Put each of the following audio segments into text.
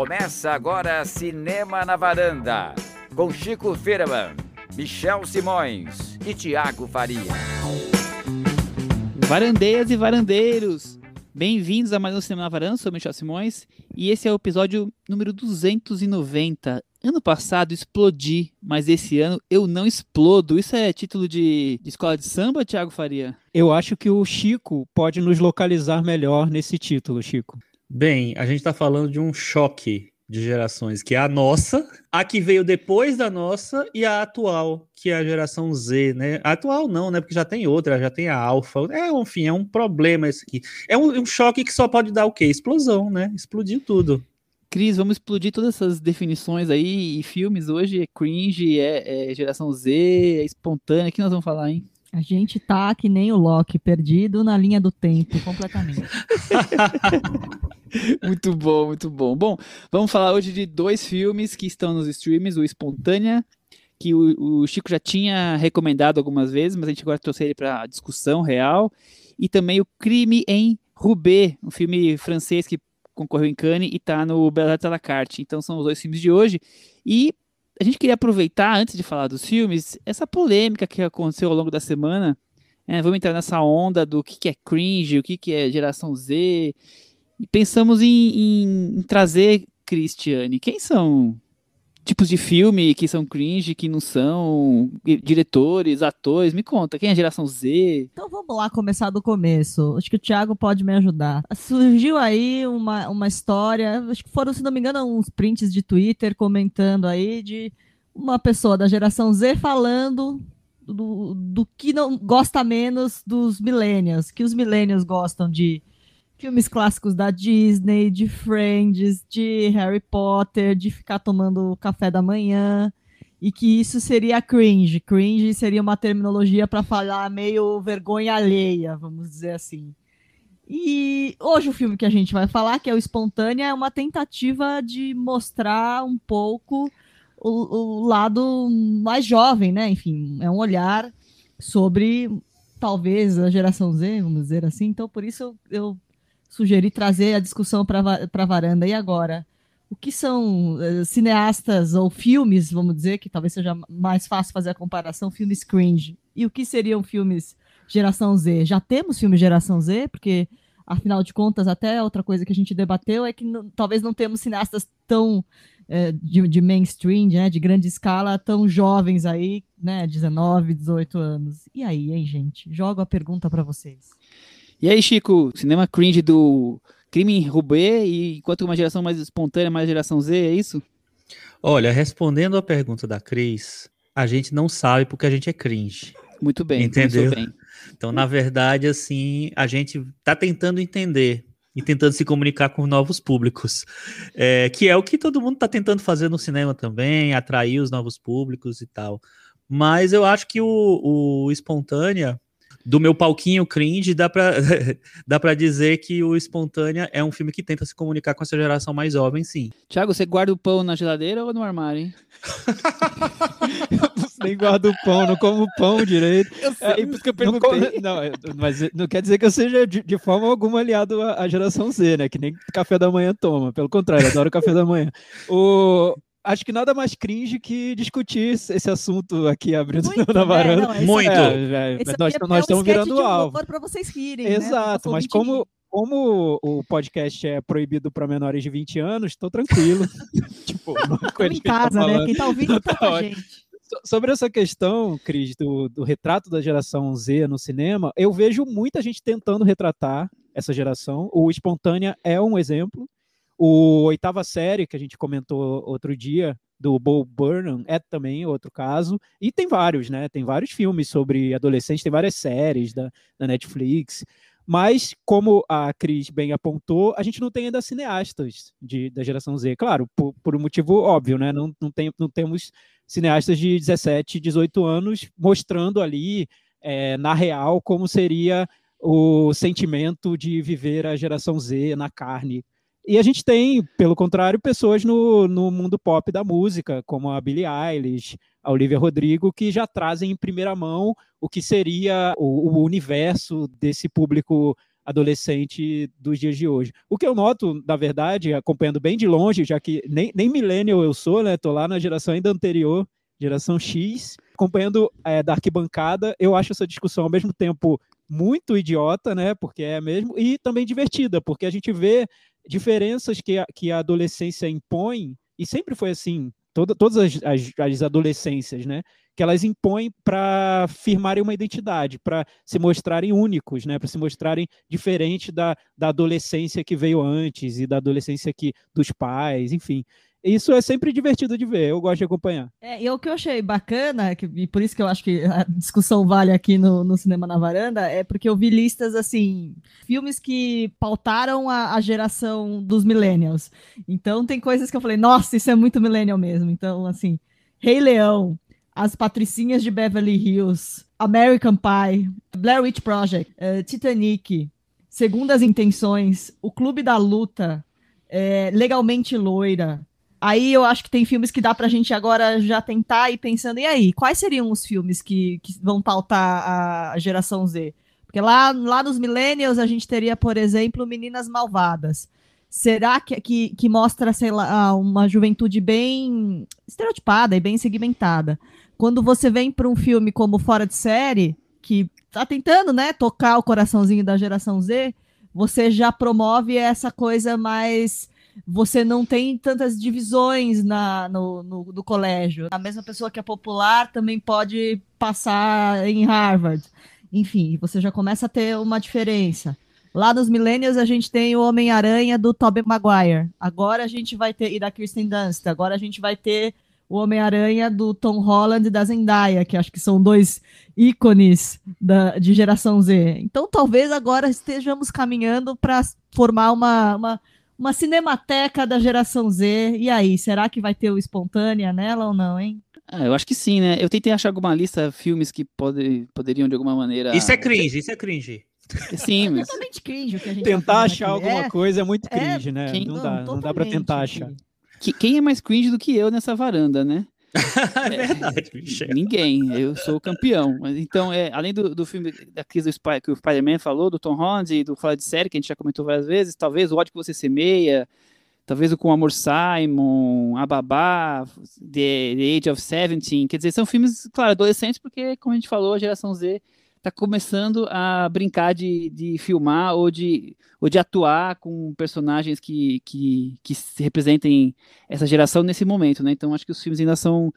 Começa agora Cinema na Varanda, com Chico Firman, Michel Simões e Tiago Faria. Varandeiras e varandeiros, bem-vindos a mais um Cinema na Varanda, sou Michel Simões e esse é o episódio número 290. Ano passado explodi, mas esse ano eu não explodo. Isso é título de, de escola de samba, Tiago Faria? Eu acho que o Chico pode nos localizar melhor nesse título, Chico. Bem, a gente está falando de um choque de gerações, que é a nossa, a que veio depois da nossa e a atual, que é a geração Z, né? A atual não, né? Porque já tem outra, já tem a Alpha. É, enfim, é um problema esse aqui. É um, um choque que só pode dar o quê? Explosão, né? Explodiu tudo. Cris, vamos explodir todas essas definições aí e filmes hoje. É cringe, é, é geração Z, é espontânea. O que nós vamos falar, hein? A gente tá que nem o Loki, perdido na linha do tempo, completamente. muito bom, muito bom. Bom, vamos falar hoje de dois filmes que estão nos streams, o Espontânea, que o, o Chico já tinha recomendado algumas vezes, mas a gente agora trouxe ele para discussão real, e também o Crime em Roubaix, um filme francês que concorreu em Cannes e está no Belles Arts à la carte. Então são os dois filmes de hoje. E a gente queria aproveitar, antes de falar dos filmes, essa polêmica que aconteceu ao longo da semana. É, vamos entrar nessa onda do que, que é cringe, o que, que é geração Z. E pensamos em, em, em trazer, Cristiane, quem são tipos de filme que são cringe, que não são, diretores, atores, me conta, quem é a geração Z? Então vamos lá começar do começo, acho que o Thiago pode me ajudar. Surgiu aí uma, uma história, acho que foram, se não me engano, uns prints de Twitter comentando aí de uma pessoa da geração Z falando do, do que não gosta menos dos millennials, que os millennials gostam de filmes clássicos da Disney, de Friends, de Harry Potter, de ficar tomando café da manhã, e que isso seria cringe. Cringe seria uma terminologia para falar meio vergonha alheia, vamos dizer assim. E hoje o filme que a gente vai falar, que é o Espontânea, é uma tentativa de mostrar um pouco o, o lado mais jovem, né? Enfim, é um olhar sobre talvez a geração Z, vamos dizer assim. Então, por isso eu sugeri trazer a discussão para a varanda. E agora? O que são uh, cineastas ou filmes, vamos dizer, que talvez seja mais fácil fazer a comparação, filmes cringe? E o que seriam filmes geração Z? Já temos filmes geração Z? Porque, afinal de contas, até outra coisa que a gente debateu é que talvez não temos cineastas tão uh, de, de, mainstream, né, de grande escala, tão jovens aí, né, 19, 18 anos. E aí, hein, gente? Jogo a pergunta para vocês. E aí, Chico, cinema cringe do crime em Roubaix, e enquanto uma geração mais espontânea, mais geração Z, é isso? Olha, respondendo a pergunta da Cris, a gente não sabe porque a gente é cringe. Muito bem, entendeu? Bem. Então, na verdade, assim, a gente tá tentando entender e tentando se comunicar com novos públicos, é, que é o que todo mundo está tentando fazer no cinema também, atrair os novos públicos e tal. Mas eu acho que o, o Espontânea do meu palquinho cringe, dá pra, dá pra dizer que o Espontânea é um filme que tenta se comunicar com essa geração mais jovem, sim. Tiago, você guarda o pão na geladeira ou no armário, hein? Nem guardo o pão, não como pão direito. Eu sei, é, por isso que eu perguntei. Não, não, mas não quer dizer que eu seja de, de forma alguma aliado à, à, geração Z, né? Que nem café da manhã toma. Pelo contrário, adoro café da manhã. O, acho que nada mais cringe que discutir esse assunto aqui abrindo Muito, na varanda. Né? Não, Muito. É, é, nós, é nós estamos virando alvo. para vocês rirem. Né? Exato, né? mas como, como o podcast é proibido para menores de 20 anos, estou tranquilo. tipo, em tá casa, tá né? Quem está ouvindo tá com a gente. Sobre essa questão, Cris, do, do retrato da geração Z no cinema, eu vejo muita gente tentando retratar essa geração. O Espontânea é um exemplo. O oitava série, que a gente comentou outro dia, do Bo Burnham, é também outro caso. E tem vários, né? Tem vários filmes sobre adolescentes, tem várias séries da, da Netflix. Mas, como a Cris bem apontou, a gente não tem ainda cineastas de, da geração Z. Claro, por, por um motivo óbvio, né? Não, não, tem, não temos cineastas de 17, 18 anos mostrando ali, é, na real, como seria o sentimento de viver a geração Z na carne e a gente tem, pelo contrário, pessoas no, no mundo pop da música, como a Billie Eilish, a Olivia Rodrigo, que já trazem em primeira mão o que seria o, o universo desse público adolescente dos dias de hoje. O que eu noto, na verdade, acompanhando bem de longe, já que nem, nem millennial eu sou, né? Tô lá na geração ainda anterior, geração X, acompanhando é, da arquibancada, eu acho essa discussão ao mesmo tempo muito idiota, né? Porque é mesmo, e também divertida, porque a gente vê diferenças que a, que a adolescência impõe, e sempre foi assim, toda, todas as, as, as adolescências, né? Que elas impõem para firmarem uma identidade, para se mostrarem únicos, né? Para se mostrarem diferente da, da adolescência que veio antes e da adolescência que dos pais, enfim isso é sempre divertido de ver, eu gosto de acompanhar. É, e o que eu achei bacana, que, e por isso que eu acho que a discussão vale aqui no, no Cinema na Varanda, é porque eu vi listas, assim, filmes que pautaram a, a, geração dos millennials. Então tem coisas que eu falei, nossa, isso é muito millennial mesmo. Então, assim, Rei Leão, As Patricinhas de Beverly Hills, American Pie, Blair Witch Project, uh, Titanic, Segundas Intenções, O Clube da Luta, é, Legalmente Loira, Aí eu acho que tem filmes que dá pra gente agora já tentar ir pensando, e aí, quais seriam os filmes que, que vão pautar a geração Z? Porque lá, lá nos Millennials a gente teria, por exemplo, Meninas Malvadas. Será que, que, que mostra, sei lá, uma juventude bem estereotipada e bem segmentada? Quando você vem para um filme como Fora de Série, que tá tentando, né, tocar o coraçãozinho da geração Z, você já promove essa coisa mais você não tem tantas divisões na, no, no, no, colégio. A mesma pessoa que é popular também pode passar em Harvard. Enfim, você já começa a ter uma diferença. Lá nos Millennials a gente tem o Homem-Aranha do Tobey Maguire. Agora a gente vai ter, e da Kirsten Dunst, agora a gente vai ter o Homem-Aranha do Tom Holland e da Zendaya, que acho que são dois ícones da, de geração Z. Então talvez agora estejamos caminhando para formar uma, uma uma cinemateca da geração Z. E aí, será que vai ter o espontânea nela ou não, hein? Ah, eu acho que sim, né? Eu tentei achar alguma lista filmes que pode, poderiam de alguma maneira. Isso é cringe, isso é cringe. Sim, mas. É totalmente cringe o que a gente Tentar tá achar aqui. alguma é, coisa é muito é, cringe, é, né? Quem... Não, dá, não dá pra tentar achar. Quem é mais cringe do que eu nessa varanda, né? é verdade, Michel. Ninguém, eu sou o campeão. Mas então, é, além do, do filme da crise do Spy, que o Spider-Man falou, do Tom Holland e do Fala de Série, que a gente já comentou várias vezes, talvez o ódio que você semeia, talvez o Com Amor Simon, A Babá, The, The Age of Seventeen, quer dizer, são filmes, claro, adolescentes, porque, como a gente falou, a geração Z está começando a brincar de, de filmar ou de, ou de atuar com personagens que, que, que representem essa geração nesse momento, né? Então acho que os filmes ainda são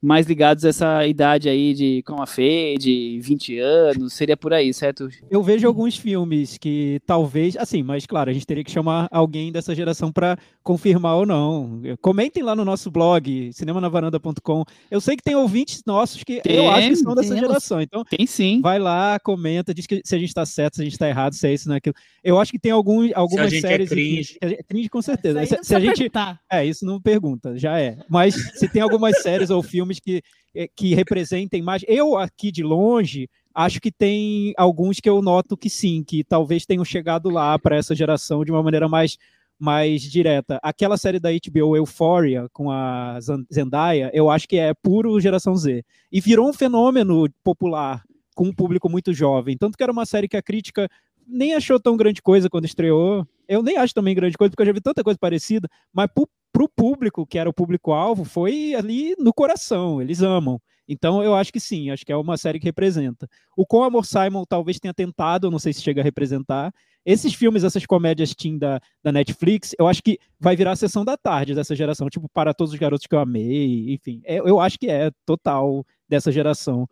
mais ligados a essa idade aí de com a Fê, de 20 anos, seria por aí, certo? Eu vejo alguns filmes que talvez, assim, mas claro, a gente teria que chamar alguém dessa geração para confirmar ou não. Comentem lá no nosso blog, cinemanavaranda.com. Eu sei que tem ouvintes nossos que tem, eu acho que são dessa geração, então tem sim. Vai lá, comenta, diz que se a gente está certo, se a gente está errado, se é isso, não é aquilo. Eu acho que tem algum, algumas se a gente é séries. É cringe. É cringe com certeza. Se, se a gente. É, isso não pergunta, já é. Mas se tem algumas séries ou filmes filmes que, eh, que representem mais. Eu, aqui de longe, acho que tem alguns que eu noto que sim, que talvez tenham chegado lá para essa geração de uma maneira mais, mais direta. Aquela série da HBO Euphoria com a Zendaya, eu acho que é puro geração Z. E virou um fenômeno popular com um público muito jovem. Tanto que era uma série que a crítica nem achou tão grande coisa quando estreou. Eu nem acho também grande coisa, porque eu já vi tanta coisa parecida, mas para o público, que era o público-alvo, foi ali no coração, eles amam. Então eu acho que sim, acho que é uma série que representa. O Com Amor Simon talvez tenha tentado, não sei se chega a representar. Esses filmes, essas comédias teen da, da Netflix, eu acho que vai virar a sessão da tarde dessa geração, tipo, para todos os garotos que eu amei, enfim. É, eu acho que é total dessa geração.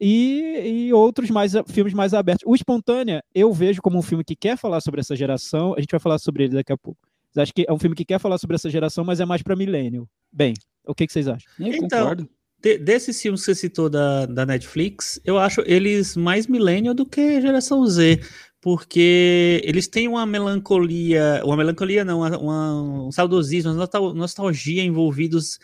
E, e, outros mais filmes mais abertos. O Espontânea, eu vejo como um filme que quer falar sobre essa geração, a gente vai falar sobre ele daqui a pouco. Acho que é um filme que quer falar sobre essa geração, mas é mais para milênio. Bem, o que, que vocês acham? Eu então, concordo. De, desses filmes que você citou da, da Netflix, eu acho eles mais milênio do que geração Z, porque eles têm uma melancolia, uma melancolia não, uma, uma, um saudosismo, uma nostalgia envolvidos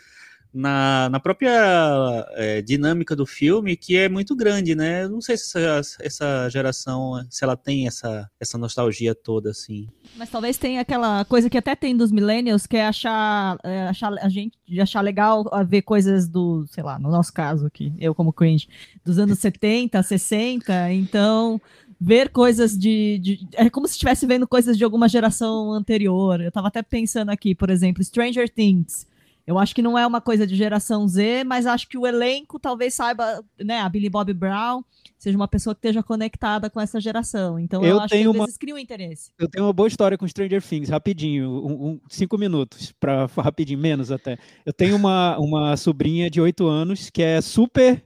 na, na própria é, dinâmica do filme, que é muito grande, né? Não sei se essa, essa geração, se ela tem essa, essa nostalgia toda, assim. Mas talvez tenha aquela coisa que até tem dos millennials, que é achar, é, achar a gente achar legal ver coisas do, sei lá, no nosso caso aqui, eu como cringe, dos anos 70, 60, então ver coisas de, de, É como se estivesse vendo coisas de alguma geração anterior. Eu tava até pensando aqui, por exemplo, Stranger Things. Eu acho que não é uma coisa de geração Z, mas acho que o elenco talvez saiba, né? A Billy Bob Brown seja uma pessoa que esteja conectada com essa geração. Então eu, eu acho que às uma... vezes cria um interesse. Eu tenho uma boa história com Stranger Things, rapidinho, um, um, cinco minutos, para rapidinho, menos até. Eu tenho uma, uma sobrinha de oito anos que é super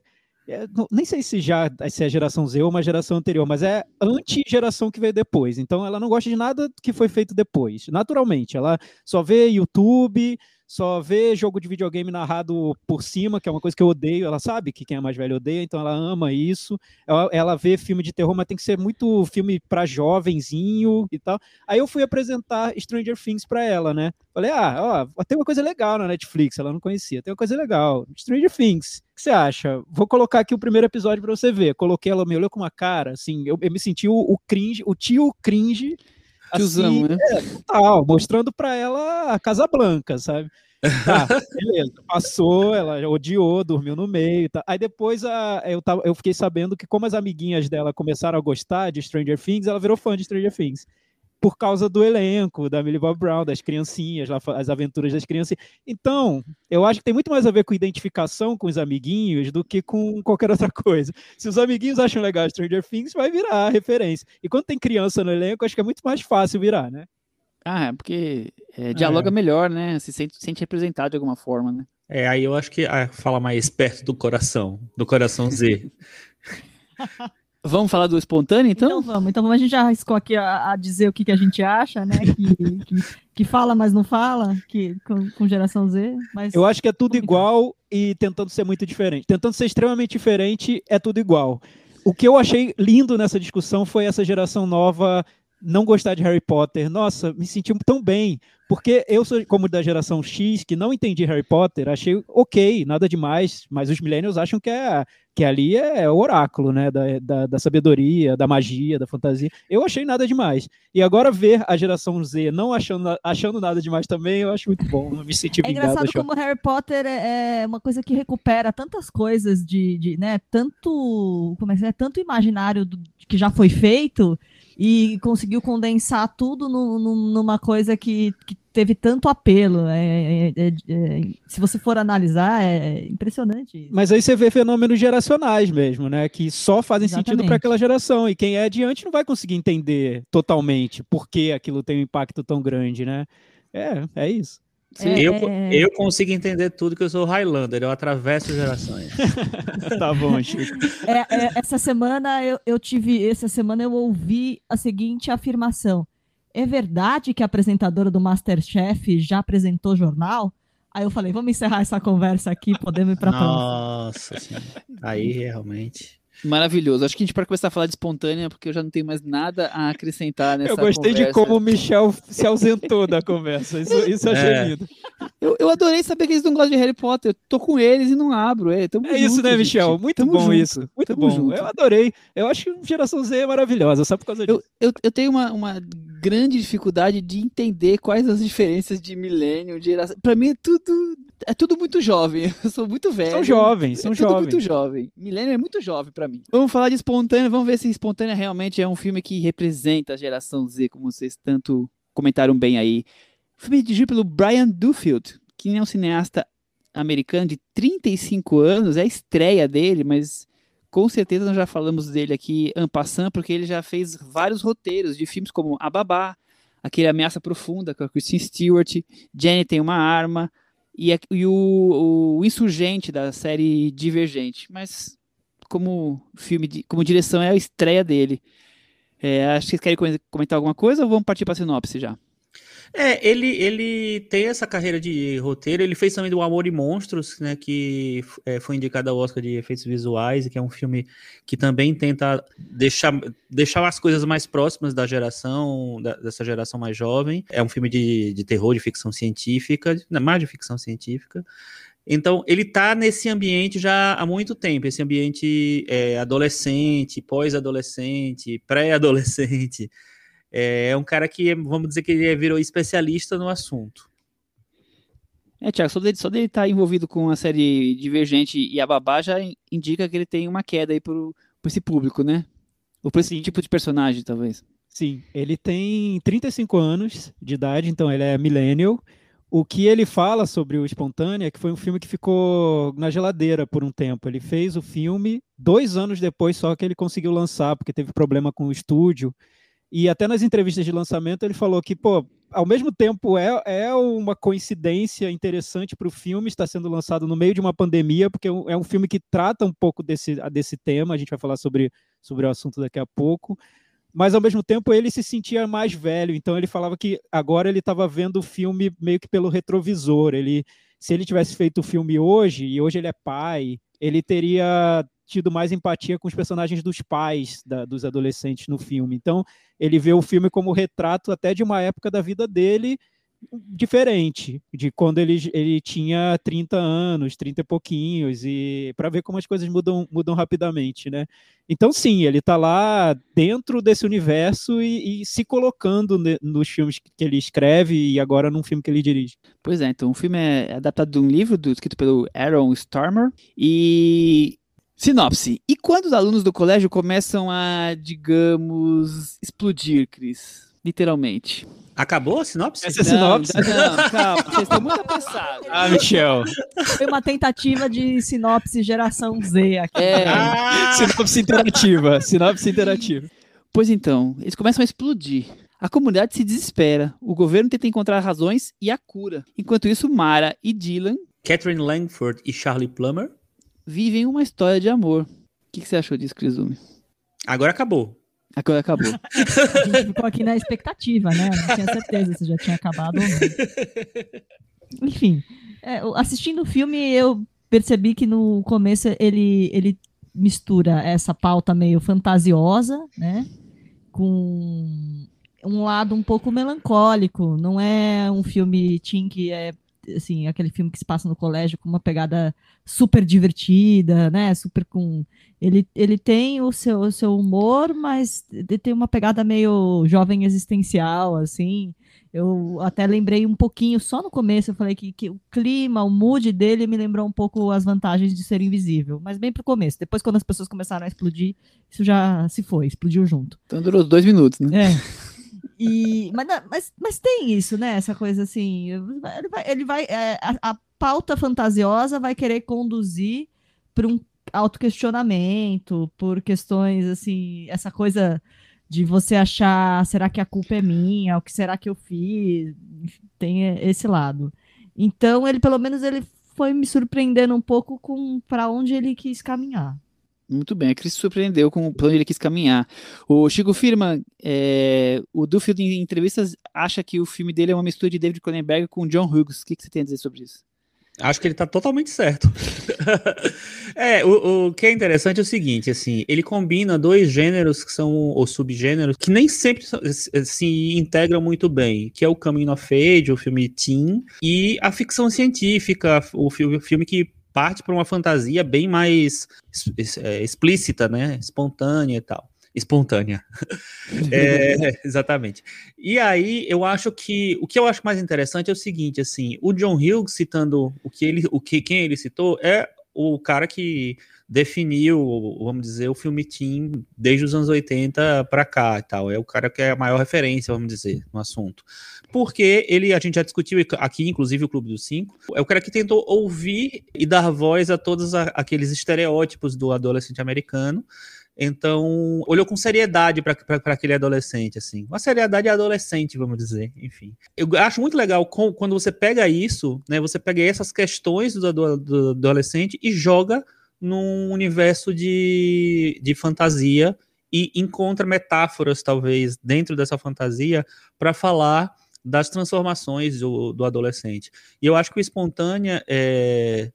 é, nem sei se já se é geração Z ou uma geração anterior, mas é anti-geração que veio depois. Então ela não gosta de nada que foi feito depois. Naturalmente, ela só vê YouTube, só vê jogo de videogame narrado por cima, que é uma coisa que eu odeio. Ela sabe que quem é mais velho odeia, então ela ama isso. Ela, ela vê filme de terror, mas tem que ser muito filme para jovenzinho e tal. Aí eu fui apresentar Stranger Things para ela, né? Falei, ah, ó, tem uma coisa legal na Netflix, ela não conhecia. Tem uma coisa legal, Stranger Things. O que você acha? Vou colocar aqui o primeiro episódio para você ver. Coloquei ela, me olhou com uma cara, assim, eu, eu me senti o, o cringe, o tio cringe Tiozão, assim, né? É, total, mostrando para ela a Casa Blanca, sabe? Tá, beleza, passou, ela odiou, dormiu no meio. Tá. Aí depois a, eu, tava, eu fiquei sabendo que, como as amiguinhas dela começaram a gostar de Stranger Things, ela virou fã de Stranger Things por causa do elenco, da Millie Bob Brown, das criancinhas, as aventuras das criancinhas. Então, eu acho que tem muito mais a ver com identificação com os amiguinhos do que com qualquer outra coisa. Se os amiguinhos acham legal Stranger Things, vai virar referência. E quando tem criança no elenco, acho que é muito mais fácil virar, né? Ah, é porque é, dialoga é. melhor, né? Se sente, sente representado de alguma forma, né? É, aí eu acho que ah, fala mais perto do coração, do coração Z. Vamos falar do espontâneo, então? Então vamos. Então a gente já arriscou aqui a, a dizer o que, que a gente acha, né? Que, que, que fala, mas não fala, que, com, com, geração Z. Mas... Eu acho que é tudo igual e tentando ser muito diferente. Tentando ser extremamente diferente, é tudo igual. O que eu achei lindo nessa discussão foi essa geração nova não gostar de Harry Potter. Nossa, me senti tão bem. Porque eu sou como da geração X, que não entendi Harry Potter, achei ok, nada demais, mas os millennials acham que, é, que ali é o oráculo, né, da, da, da, sabedoria, da magia, da fantasia. Eu achei nada demais. E agora ver a geração Z não achando, achando nada demais também, eu acho muito bom, me senti É engraçado achou. como Harry Potter é, é uma coisa que recupera tantas coisas de, de né, tanto, como é que é, tanto imaginário do, que já foi feito, e conseguiu condensar tudo no, no, numa coisa que, que, teve tanto apelo. É, é, é, é se você for analisar, é impressionante. Mas aí você vê fenômenos geracionais mesmo, né? Que só fazem Exatamente. sentido para aquela geração. E quem é adiante não vai conseguir entender totalmente por que aquilo tem um impacto tão grande, né? É, é isso. É, eu, é... eu consigo entender tudo que eu sou Highlander, eu atravesso gerações. tá bom, Chico. É, é, essa semana eu, eu tive, essa semana eu ouvi a seguinte afirmação. É verdade que a apresentadora do Masterchef já apresentou jornal? Aí eu falei, vamos encerrar essa conversa aqui, podemos ir para Nossa, aí realmente. Maravilhoso. Acho que a gente pode começar a falar de espontânea, porque eu já não tenho mais nada a acrescentar nessa Eu gostei conversa. de como o Michel se ausentou da conversa. Isso, isso eu achei é. lindo. Eu, eu adorei saber que eles não gostam de Harry Potter. Eu tô com eles e não abro. É, é junto, isso, né, Michel? Muito tamo bom junto. isso. Muito tamo bom. Junto. Eu adorei. Eu acho que Geração Z é maravilhosa, só por causa disso. Eu, eu, eu tenho uma, uma grande dificuldade de entender quais as diferenças de milênio, de geração. Pra mim é tudo é tudo muito jovem. Eu sou muito velho. São jovens, são é jovens. muito jovem. Milênio é muito jovem para mim. Vamos falar de Espontânea, vamos ver se Espontânea realmente é um filme que representa a geração Z, como vocês tanto comentaram bem aí. O filme é dirigido pelo Brian Duffield, que é um cineasta americano de 35 anos, é a estreia dele, mas com certeza nós já falamos dele aqui en passant, porque ele já fez vários roteiros de filmes como A Babá, aquele Ameaça Profunda com a Kristen Stewart, Jenny tem uma arma, e, e o, o, Insurgente da série Divergente. Mas como filme, de, como direção é a estreia dele. É, acho que vocês querem comentar alguma coisa ou vamos partir para a sinopse já? É, ele, ele tem essa carreira de roteiro, ele fez também do Amor e Monstros, né, que é, foi indicado ao Oscar de efeitos visuais, que é um filme que também tenta deixar, deixar as coisas mais próximas da geração, da, dessa geração mais jovem. É um filme de, de terror, de ficção científica, mais de ficção científica. Então, ele está nesse ambiente já há muito tempo, esse ambiente é, adolescente, pós-adolescente, pré-adolescente, é, é um cara que, vamos dizer que ele virou especialista no assunto. É, Tiago, só dele, só dele estar tá envolvido com a série Divergente e a Babá já indica que ele tem uma queda aí pro, pro esse público, né? Ou por esse tipo de personagem, talvez? Sim, ele tem 35 anos de idade, então ele é millennial. O que ele fala sobre o Espontânea é que foi um filme que ficou na geladeira por um tempo. Ele fez o filme dois anos depois só que ele conseguiu lançar, porque teve problema com o estúdio. E até nas entrevistas de lançamento ele falou que, pô, ao mesmo tempo é, é uma coincidência interessante para o filme estar sendo lançado no meio de uma pandemia, porque é um filme que trata um pouco desse, desse tema, a gente vai falar sobre, sobre o assunto daqui a pouco, mas ao mesmo tempo ele se sentia mais velho, então ele falava que agora ele estava vendo o filme meio que pelo retrovisor, ele se ele tivesse feito o filme hoje, e hoje ele é pai, ele teria tido mais empatia com os personagens dos pais da, dos adolescentes no filme. Então, ele vê o filme como retrato até de uma época da vida dele diferente, de quando ele, ele tinha 30 anos, 30 e pouquinhos, e para ver como as coisas mudam, mudam rapidamente, né? Então, sim, ele está lá dentro desse universo e, e se colocando nos filmes que ele escreve e agora num filme que ele dirige. Pois é, então o filme é adaptado de um livro do, escrito pelo Aaron Stormer e Sinopse. E quando os alunos do colégio começam a, digamos, explodir, Cris? Literalmente. Acabou a sinopse? Essa é a sinopse? Não, não, calma, vocês estão muito apressados. Ah, Michel. Foi uma tentativa de sinopse geração Z aqui. É, Ah! sinopse interativa. Sinopse interativa. pois então, eles começam a explodir. A comunidade se desespera. O governo tenta encontrar razões e a cura. Enquanto isso, Mara e Dylan Catherine Langford e Charlie Plummer. Vivem uma história de amor. O que, que você achou disso, Crisumi? Agora acabou. Agora acabou. A gente ficou aqui na expectativa, né? Não tinha certeza se já tinha acabado ou não. Enfim, é, assistindo o filme, eu percebi que no começo ele, ele mistura essa pauta meio fantasiosa, né? Com um lado um pouco melancólico. Não é um filme teen que é assim, aquele filme que se passa no colégio com uma pegada super divertida, né? Super com ele, ele tem o seu, o seu humor, mas ele tem uma pegada meio jovem existencial, assim. Eu até lembrei um pouquinho, só no começo, eu falei que, que o clima, o mood dele me lembrou um pouco as vantagens de ser invisível. Mas bem pro começo. Depois, quando as pessoas começaram a explodir, isso já se foi, explodiu junto. Então durou dois minutos, né? É. E, mas, mas, mas tem isso, né? Essa coisa assim. Ele vai. Ele vai é, a, a pauta fantasiosa vai querer conduzir para um autoquestionamento, por questões assim. Essa coisa de você achar: será que a culpa é minha? O que será que eu fiz? Tem esse lado. Então, ele, pelo menos, ele foi me surpreendendo um pouco com para onde ele quis caminhar. Muito bem, a Cris surpreendeu com o plano que ele quis caminhar. O Chico Firman, é, o Duffield em entrevistas acha que o filme dele é uma mistura de David Cronenberg com John Hughes. O que, que você tem a dizer sobre isso? Acho que ele tá totalmente certo. é, o, o que é interessante é o seguinte, assim, ele combina dois gêneros que são, ou subgêneros, que nem sempre se, integram muito bem, que é o Coming of Age, o filme teen, e a ficção científica, o filme, o filme que parte para uma fantasia bem mais é, explícita, né, espontânea e tal. Espontânea. É, exatamente. E aí, eu acho que o que eu acho mais interessante é o seguinte, assim, o John Hughes citando o que ele, o que quem ele citou é o cara que definiu, vamos dizer, o filme teen desde os anos 80 para cá e tal. É o cara que é a maior referência, vamos dizer, no assunto. Porque ele, a gente já discutiu aqui, inclusive o Clube dos Cinco, é o cara que tentou ouvir e dar voz a todos aqueles estereótipos do adolescente americano. Então, olhou com seriedade para aquele adolescente, assim. Uma seriedade adolescente, vamos dizer, enfim. Eu acho muito legal com- quando você pega isso, né? Você pega essas questões do, ado- do adolescente e joga num universo de, de fantasia e encontra metáforas, talvez, dentro dessa fantasia para falar das transformações do, do adolescente. E eu acho que o Espontânea, é,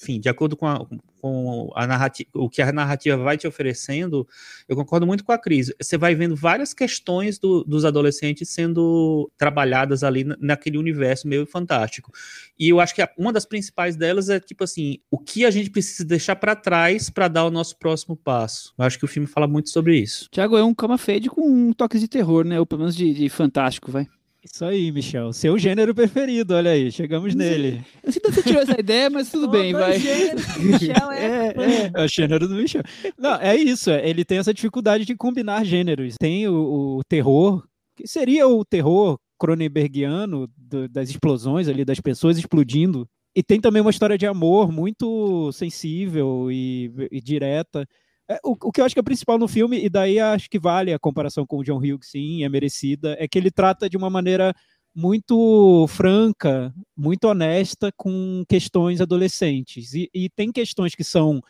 enfim, de acordo com, a, com a narrativa, o que a narrativa vai te oferecendo, eu concordo muito com a Cris. Você vai vendo várias questões do- dos adolescentes sendo trabalhadas ali na- naquele universo meio fantástico. E eu acho que uma das principais delas é tipo assim, o que a gente precisa deixar para trás para dar o nosso próximo passo. Eu acho que o filme fala muito sobre isso. Tiago é um cama fade com um toque de terror, né? Ou pelo menos de, de fantástico, vai. Isso aí, Michel. Seu gênero preferido, olha aí, chegamos nele. Eu sei que você tirou essa ideia, mas tudo bem, vai. gêneros, Michel é, É, é, é o gênero do Michel. Não, é isso, é, ele tem essa dificuldade de combinar gêneros. Tem o, o terror, que seria o terror cronenbergiano do- das explosões ali, das pessoas explodindo. E tem também uma história de amor muito sensível e, e direta. É, o, o que eu acho que é principal no filme, e daí acho que vale a comparação com o John Hughes, sim, é merecida, é que ele trata de uma maneira muito franca, muito honesta com questões adolescentes. E, e tem questões que são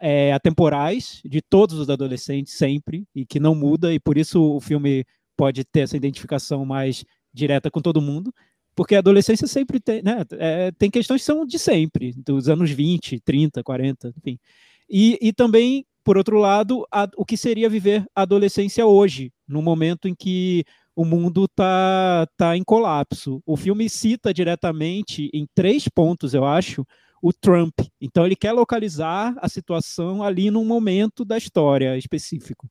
é, atemporais, de todos os adolescentes, sempre, e que não muda, e por isso o filme pode ter essa identificação mais direta com todo mundo, porque a adolescência sempre tem, né, é, tem questões que são de sempre, dos anos 20, 30, 40, enfim. E, e também, por outro lado, a- o que seria viver a adolescência hoje, no momento em que o mundo está tá em colapso. O filme cita diretamente, em três pontos, eu acho, o Trump. Então, ele quer localizar a situação ali num momento da história específico.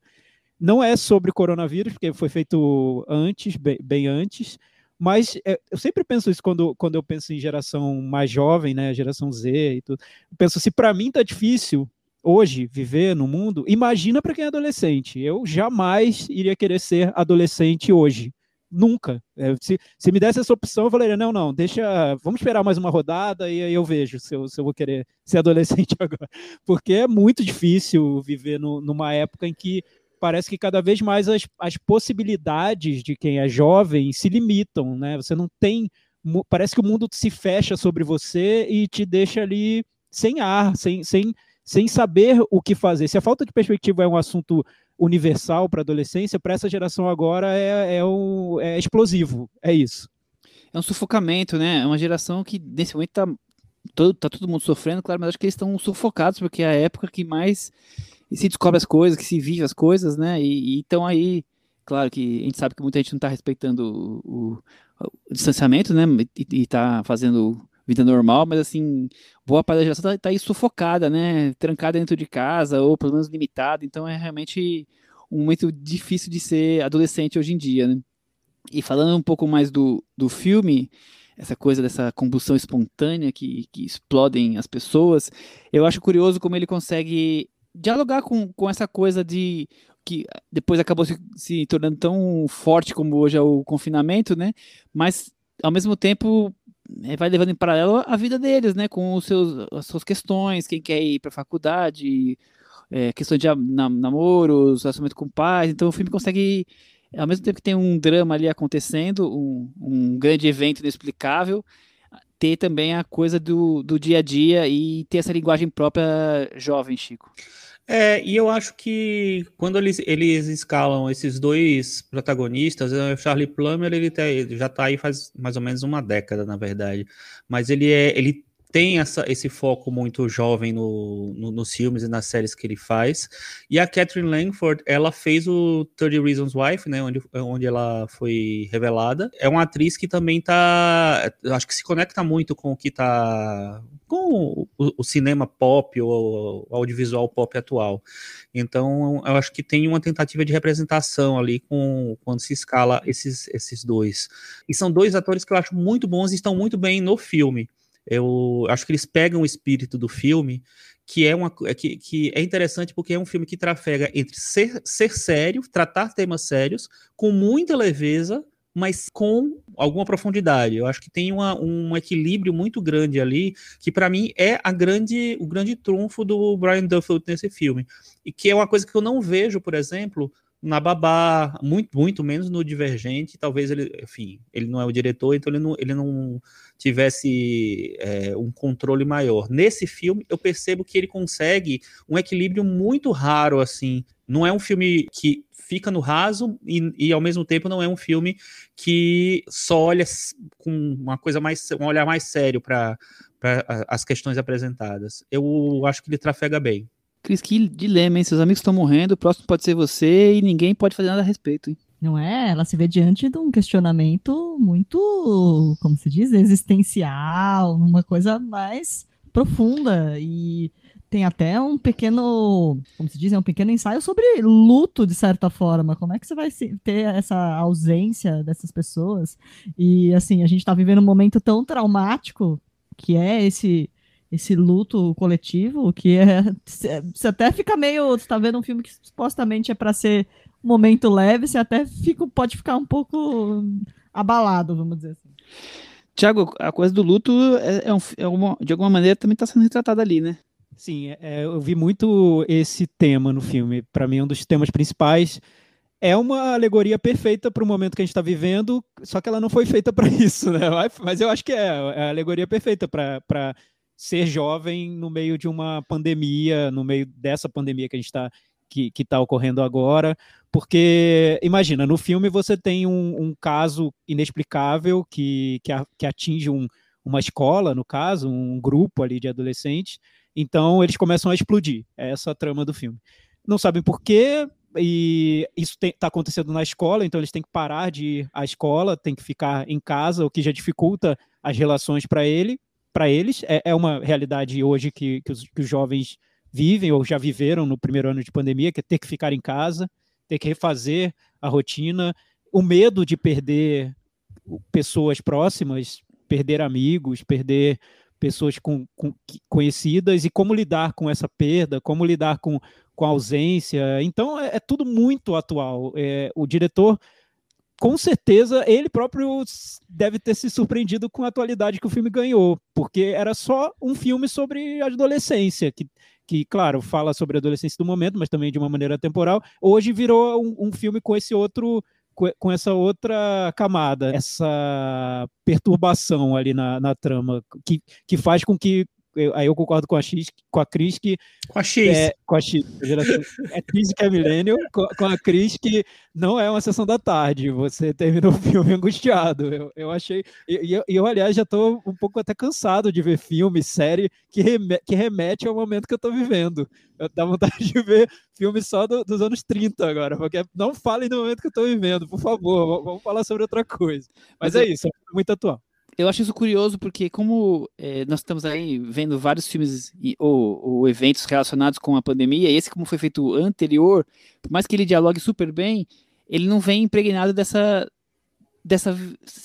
Não é sobre coronavírus, porque foi feito antes, bem, bem antes, mas é, eu sempre penso isso quando, quando eu penso em geração mais jovem, né, geração Z e tudo. Eu penso, se para mim tá difícil hoje viver no mundo, imagina para quem é adolescente. Eu jamais iria querer ser adolescente hoje. Nunca. É, se, se me desse essa opção, eu falaria: não, não, deixa. Vamos esperar mais uma rodada e aí eu vejo se eu, se eu vou querer ser adolescente agora. Porque é muito difícil viver no, numa época em que parece que cada vez mais as, as possibilidades de quem é jovem se limitam, né? Você não tem. Parece que o mundo se fecha sobre você e te deixa ali sem ar, sem, sem, sem saber o que fazer. Se a falta de perspectiva é um assunto universal para a adolescência, para essa geração agora é, é, um, é explosivo. É isso. É um sufocamento, né? É uma geração que nesse momento tá todo, tá todo mundo sofrendo, claro, mas acho que eles estão sufocados porque é a época que mais se descobre as coisas, que se vive as coisas, né? E estão aí, claro que a gente sabe que muita gente não está respeitando o, o- o distanciamento, né? E, e tá fazendo vida normal, mas assim, boa parte da geração tá, tá aí sufocada, né? Trancada dentro de casa, ou pelo menos limitada, então é realmente um momento difícil de ser adolescente hoje em dia, né? E falando um pouco mais do, do filme, essa coisa dessa combustão espontânea que, que explodem as pessoas, eu acho curioso como ele consegue dialogar com, com essa coisa de que depois acabou se, se tornando tão forte como hoje é o confinamento, né? Mas ao mesmo tempo vai levando em paralelo a vida deles, né? Com os seus, as suas questões, quem quer ir para faculdade, é, questão de am- nam- namoros, relacionamento com pais. Então o filme consegue ao mesmo tempo que tem um drama ali acontecendo, um, um grande evento inexplicável, ter também a coisa do, do dia a dia e ter essa linguagem própria jovem, Chico. É, e eu acho que quando eles, eles escalam esses dois protagonistas, né, o Charlie Plummer ele, tá- ele já está aí faz mais ou menos uma década, na verdade, mas ele é ele tem essa, esse foco muito jovem no, no- nos filmes e nas séries que ele faz. E a Catherine Langford, ela fez o 30 Reasons Wife, né, onde, onde ela foi revelada. É uma atriz que também tá, acho que se conecta muito com o que tá com o, o cinema pop ou o audiovisual pop atual. Então, eu acho que tem uma tentativa de representação ali com quando se escala esses, esses dois. E são dois atores que eu acho muito bons e estão muito bem no filme. Eu acho que eles pegam o espírito do filme, que é, uma, que, que é interessante porque é um filme que trafega entre ser, ser sério, tratar temas sérios, com muita leveza, mas com alguma profundidade. Eu acho que tem uma, um equilíbrio muito grande ali, que para mim é a grande, o grande trunfo do Brian Duffield nesse filme. E que é uma coisa que eu não vejo, por exemplo, na Babá, muito, muito menos no Divergente. Talvez ele, enfim, ele não é o diretor, então ele não, ele não tivesse é, um controle maior. Nesse filme, eu percebo que ele consegue um equilíbrio muito raro, assim. Não é um filme que fica no raso e, e, ao mesmo tempo não é um filme que só olha com uma coisa mais um olhar mais sério para as questões apresentadas. Eu acho que ele trafega bem. Cris, que dilema, hein? Seus amigos estão morrendo, o próximo pode ser você e ninguém pode fazer nada a respeito, hein? Não é? Ela se vê diante de um questionamento muito, como se diz, existencial, uma coisa mais profunda. E tem até um pequeno, como se diz, é um pequeno ensaio sobre luto, de certa forma. Como é que você vai ter essa ausência dessas pessoas? E, assim, a gente está vivendo um momento tão traumático que é esse esse luto coletivo, que é. Você até fica meio. Você tá vendo um filme que supostamente é para ser um momento leve, você até fica, pode ficar um pouco abalado, vamos dizer assim. Tiago, a coisa do luto é, é, um, é uma, de alguma maneira também está sendo retratada ali, né? Sim, é, é, eu vi muito esse tema no filme. Para mim, um dos temas principais é uma alegoria perfeita para o momento que a gente está vivendo, só que ela não foi feita para isso, né? Mas eu acho que é, é a alegoria perfeita para ser jovem no meio de uma pandemia, no meio dessa pandemia que a gente está que está ocorrendo agora, porque imagina, no filme você tem um, um caso inexplicável que, que, a, que atinge um, uma escola, no caso, um grupo ali de adolescentes, então eles começam a explodir. É essa a trama do filme. Não sabem por quê, e isso está acontecendo na escola, então eles têm que parar de ir à escola, têm que ficar em casa, o que já dificulta as relações para ele, para eles. É, é, uma realidade hoje que, que, os, que os jovens vivem ou já viveram no primeiro ano de pandemia, que é ter que ficar em casa, ter que refazer a rotina, o medo de perder pessoas próximas, perder amigos, perder pessoas com, com, conhecidas e como lidar com essa perda, como lidar com, com a ausência. Então é, é tudo muito atual. É, o diretor, com certeza, ele próprio deve ter se surpreendido com a atualidade que o filme ganhou, porque era só um filme sobre adolescência, que, que claro, fala sobre a adolescência do momento, mas também de uma maneira temporal. Hoje virou um, um filme com esse outro com essa outra camada, essa perturbação ali na, na trama, que, que faz com que eu, aí eu concordo com a X, com a Cris que. Com a X. É, com a X. É Cris que é Millennium, com, com, a Cris que não é uma sessão da tarde. Você terminou o filme angustiado. Eu, eu achei. E eu, eu, aliás, já estou um pouco até cansado de ver filme, série que, reme, que remete ao momento que eu estou vivendo. Eu dá vontade de ver filme só do, dos anos 30 agora, porque não falem do momento que eu estou vivendo, por favor. Vamos falar sobre outra coisa. Mas, Mas é isso, é muito atual eu acho isso curioso porque como é, nós estamos aí vendo vários filmes e, ou, ou, eventos relacionados com a pandemia, esse como foi feito anterior, por mais que ele dialogue super bem, ele não vem impregnado dessa dessa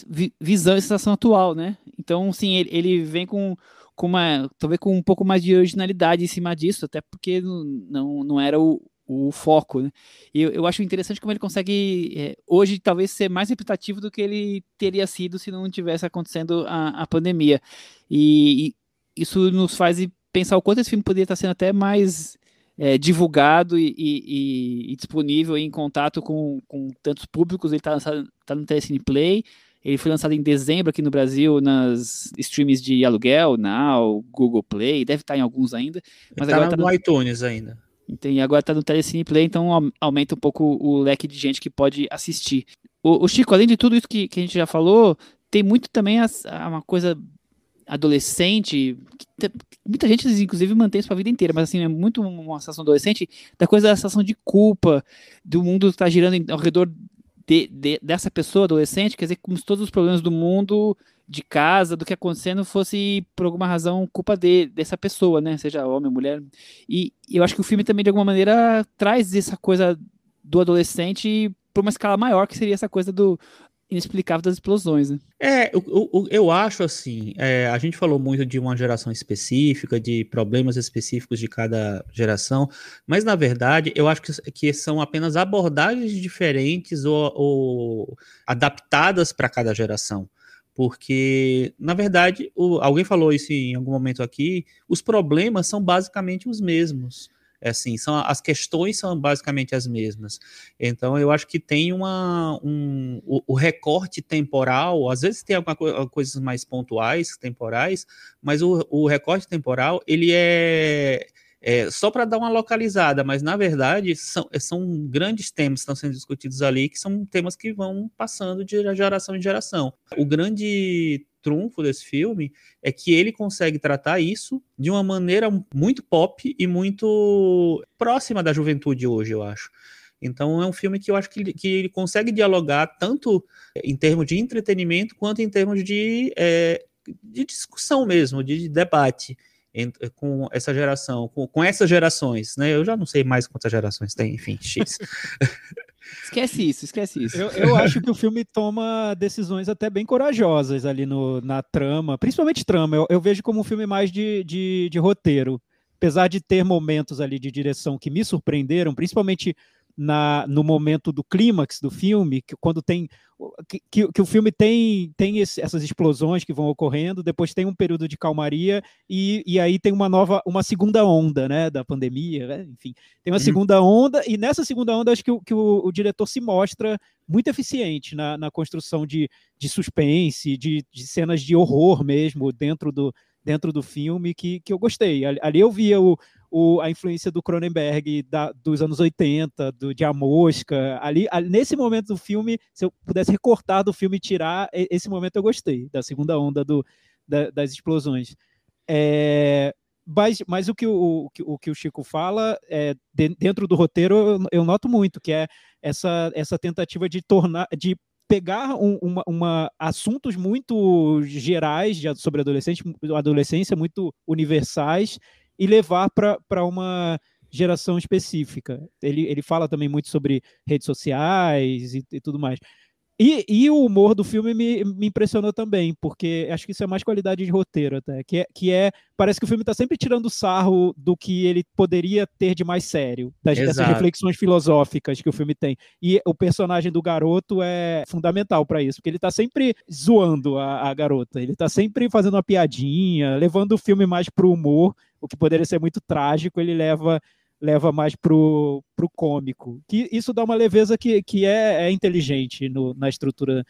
vi, visão e sensação atual, né? Então, sim, ele, ele vem com, com uma, talvez com um pouco mais de originalidade em cima disso, até porque não, não, não era o, o foco, né? E eu, eu acho interessante como ele consegue, é, hoje, talvez ser mais reputativo do que ele teria sido se não tivesse acontecendo a, a pandemia. E, e, isso nos faz pensar o quanto esse filme poderia estar sendo até mais é, divulgado e, e, e, disponível em contato com, com tantos públicos. Ele está tá no Telecine Play, ele foi lançado em dezembro aqui no Brasil nas streams de aluguel, Now, Google Play, deve estar em alguns ainda. Mas tá agora tá no iTunes ainda. E agora tá no Telecine Play, então aumenta um pouco o leque de gente que pode assistir. O, o Chico, além de tudo isso que, que, a gente já falou, tem muito também as, uma coisa adolescente, te, muita gente, inclusive, mantém isso pra vida inteira, mas assim, é muito uma sensação adolescente, da coisa da sensação de culpa, do mundo estar tá girando ao redor de, de, dessa pessoa adolescente, quer dizer, como se todos os problemas do mundo de casa, do que acontecendo, fosse por alguma razão culpa de, dessa pessoa, né? Seja homem mulher. E, eu acho que o filme também, de alguma maneira, traz essa coisa do adolescente para uma escala maior, que seria essa coisa do inexplicável das explosões, né? É, eu, eu, eu acho assim, é, a gente falou muito de uma geração específica, de problemas específicos de cada geração, mas na verdade eu acho que, que são apenas abordagens diferentes ou, ou adaptadas para cada geração porque, na verdade, o, alguém falou isso em algum momento aqui, os problemas são basicamente os mesmos. É assim, são, as questões são basicamente as mesmas. Então, eu acho que tem uma, um, o, o recorte temporal, às vezes tem alguma co coisas mais pontuais, temporais, mas o, o recorte temporal, ele é é, só para dar uma localizada, mas na verdade são, é, são grandes temas que estão sendo discutidos ali, que são temas que vão passando de geração em geração. O grande trunfo desse filme é que ele consegue tratar isso de uma maneira muito pop e muito próxima da juventude hoje, eu acho. Então é um filme que eu acho que, que ele consegue dialogar tanto em termos de entretenimento quanto em termos de, é, de discussão mesmo, de debate. Com essa geração, com, com essas gerações, né? Eu já não sei mais quantas gerações tem, enfim, X. Esquece isso, esquece isso. Eu, eu, acho que o filme toma decisões até bem corajosas ali no, na trama, principalmente trama. Eu, eu vejo como um filme mais de, de, de roteiro. Apesar de ter momentos ali de direção que me surpreenderam, principalmente na, no momento do clímax do filme, que quando tem que, que, que, o filme tem, tem esse, essas explosões que vão ocorrendo, depois tem um período de calmaria e, e aí tem uma nova, uma segunda onda, né, da pandemia, né? enfim, tem uma uhum. segunda onda e nessa segunda onda acho que, o, que o, o diretor se mostra muito eficiente na, na construção de, de suspense, de, de cenas de horror mesmo dentro do, dentro do filme que, que eu gostei. Ali eu via o, o, a influência do Cronenberg da, dos anos 80, do, de A Mosca. Ali, ali, nesse momento do filme, se eu pudesse recortar do filme e tirar, esse momento eu gostei, da segunda onda do, da, das explosões. É, mas, mas o, que o, o, que o Chico fala, é, dentro do roteiro, eu, eu noto muito, que é essa, essa tentativa de tornar, de pegar um, uma, uma, assuntos muito gerais de, sobre adolescente, adolescência, muito universais, e levar para uma geração específica. Ele, ele fala também muito sobre redes sociais e, e tudo mais. E, e, o humor do filme me, me, impressionou também, porque acho que isso é mais qualidade de roteiro até, que é, que é parece que o filme está sempre tirando sarro do que ele poderia ter de mais sério, das, dessas reflexões filosóficas que o filme tem. E o personagem do garoto é fundamental para isso, porque ele está sempre zoando a, a garota, ele está sempre fazendo uma piadinha, levando o filme mais para o humor, o que poderia ser muito trágico, ele leva leva mais pro, pro cômico. Que isso dá uma leveza que, que é, é inteligente no, na estrutura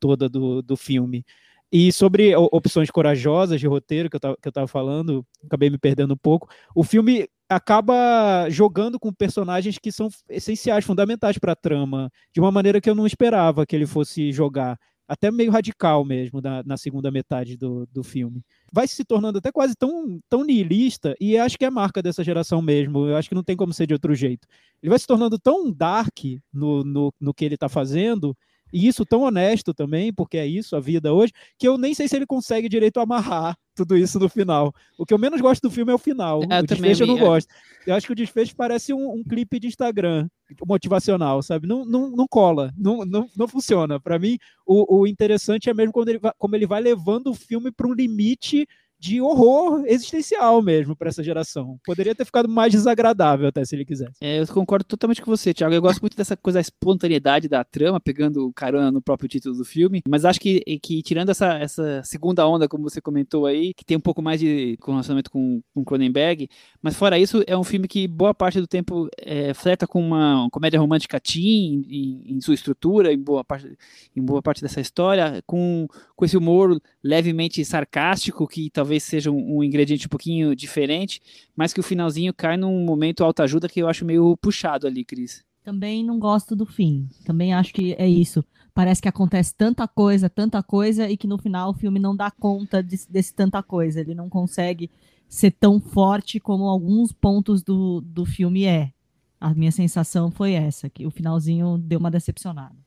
toda do, do filme. E sobre opções corajosas de roteiro que eu, tava, que eu tava falando, acabei me perdendo um pouco. O filme acaba jogando com personagens que são essenciais, fundamentais para a trama, de uma maneira que eu não esperava que ele fosse jogar até meio radical mesmo na, na segunda metade do, do filme. Vai se tornando até quase tão, tão nihilista, e acho que é marca dessa geração mesmo, eu acho que não tem como ser de outro jeito. Ele vai se tornando tão dark no, no, no que ele está fazendo, e isso tão honesto também, porque é isso a vida hoje, que eu nem sei se ele consegue direito amarrar tudo isso no final. O que eu menos gosto do filme é o final. É, o desfecho eu não gosto. Eu acho que o desfecho parece um, um clipe de Instagram motivacional, sabe? Não, não, não cola, não, não, não funciona. Para mim, o, o interessante é mesmo quando ele vai, como ele vai levando o filme para um limite de horror existencial mesmo para essa geração. Poderia ter ficado mais desagradável até se ele quisesse. É, eu concordo totalmente com você, Thiago. Eu gosto muito dessa coisa da espontaneidade da trama, pegando carona no próprio título do filme, mas acho que, que tirando essa, essa segunda onda, como você comentou aí, que tem um pouco mais de relacionamento com, com Cronenberg, mas fora isso, é um filme que boa parte do tempo é, fleta com uma comédia romântica teen em, em, sua estrutura, em boa parte, em boa parte dessa história, com, com esse humor levemente sarcástico que talvez talvez seja um, um, ingrediente um pouquinho diferente, mas que o finalzinho cai num momento alta-ajuda que eu acho meio puxado ali, Cris. Também não gosto do fim. Também acho que é isso. Parece que acontece tanta coisa, tanta coisa, e que no final o filme não dá conta de, desse tanta coisa. Ele não consegue ser tão forte como alguns pontos do, do filme é. A minha sensação foi essa, que o finalzinho deu uma decepcionada.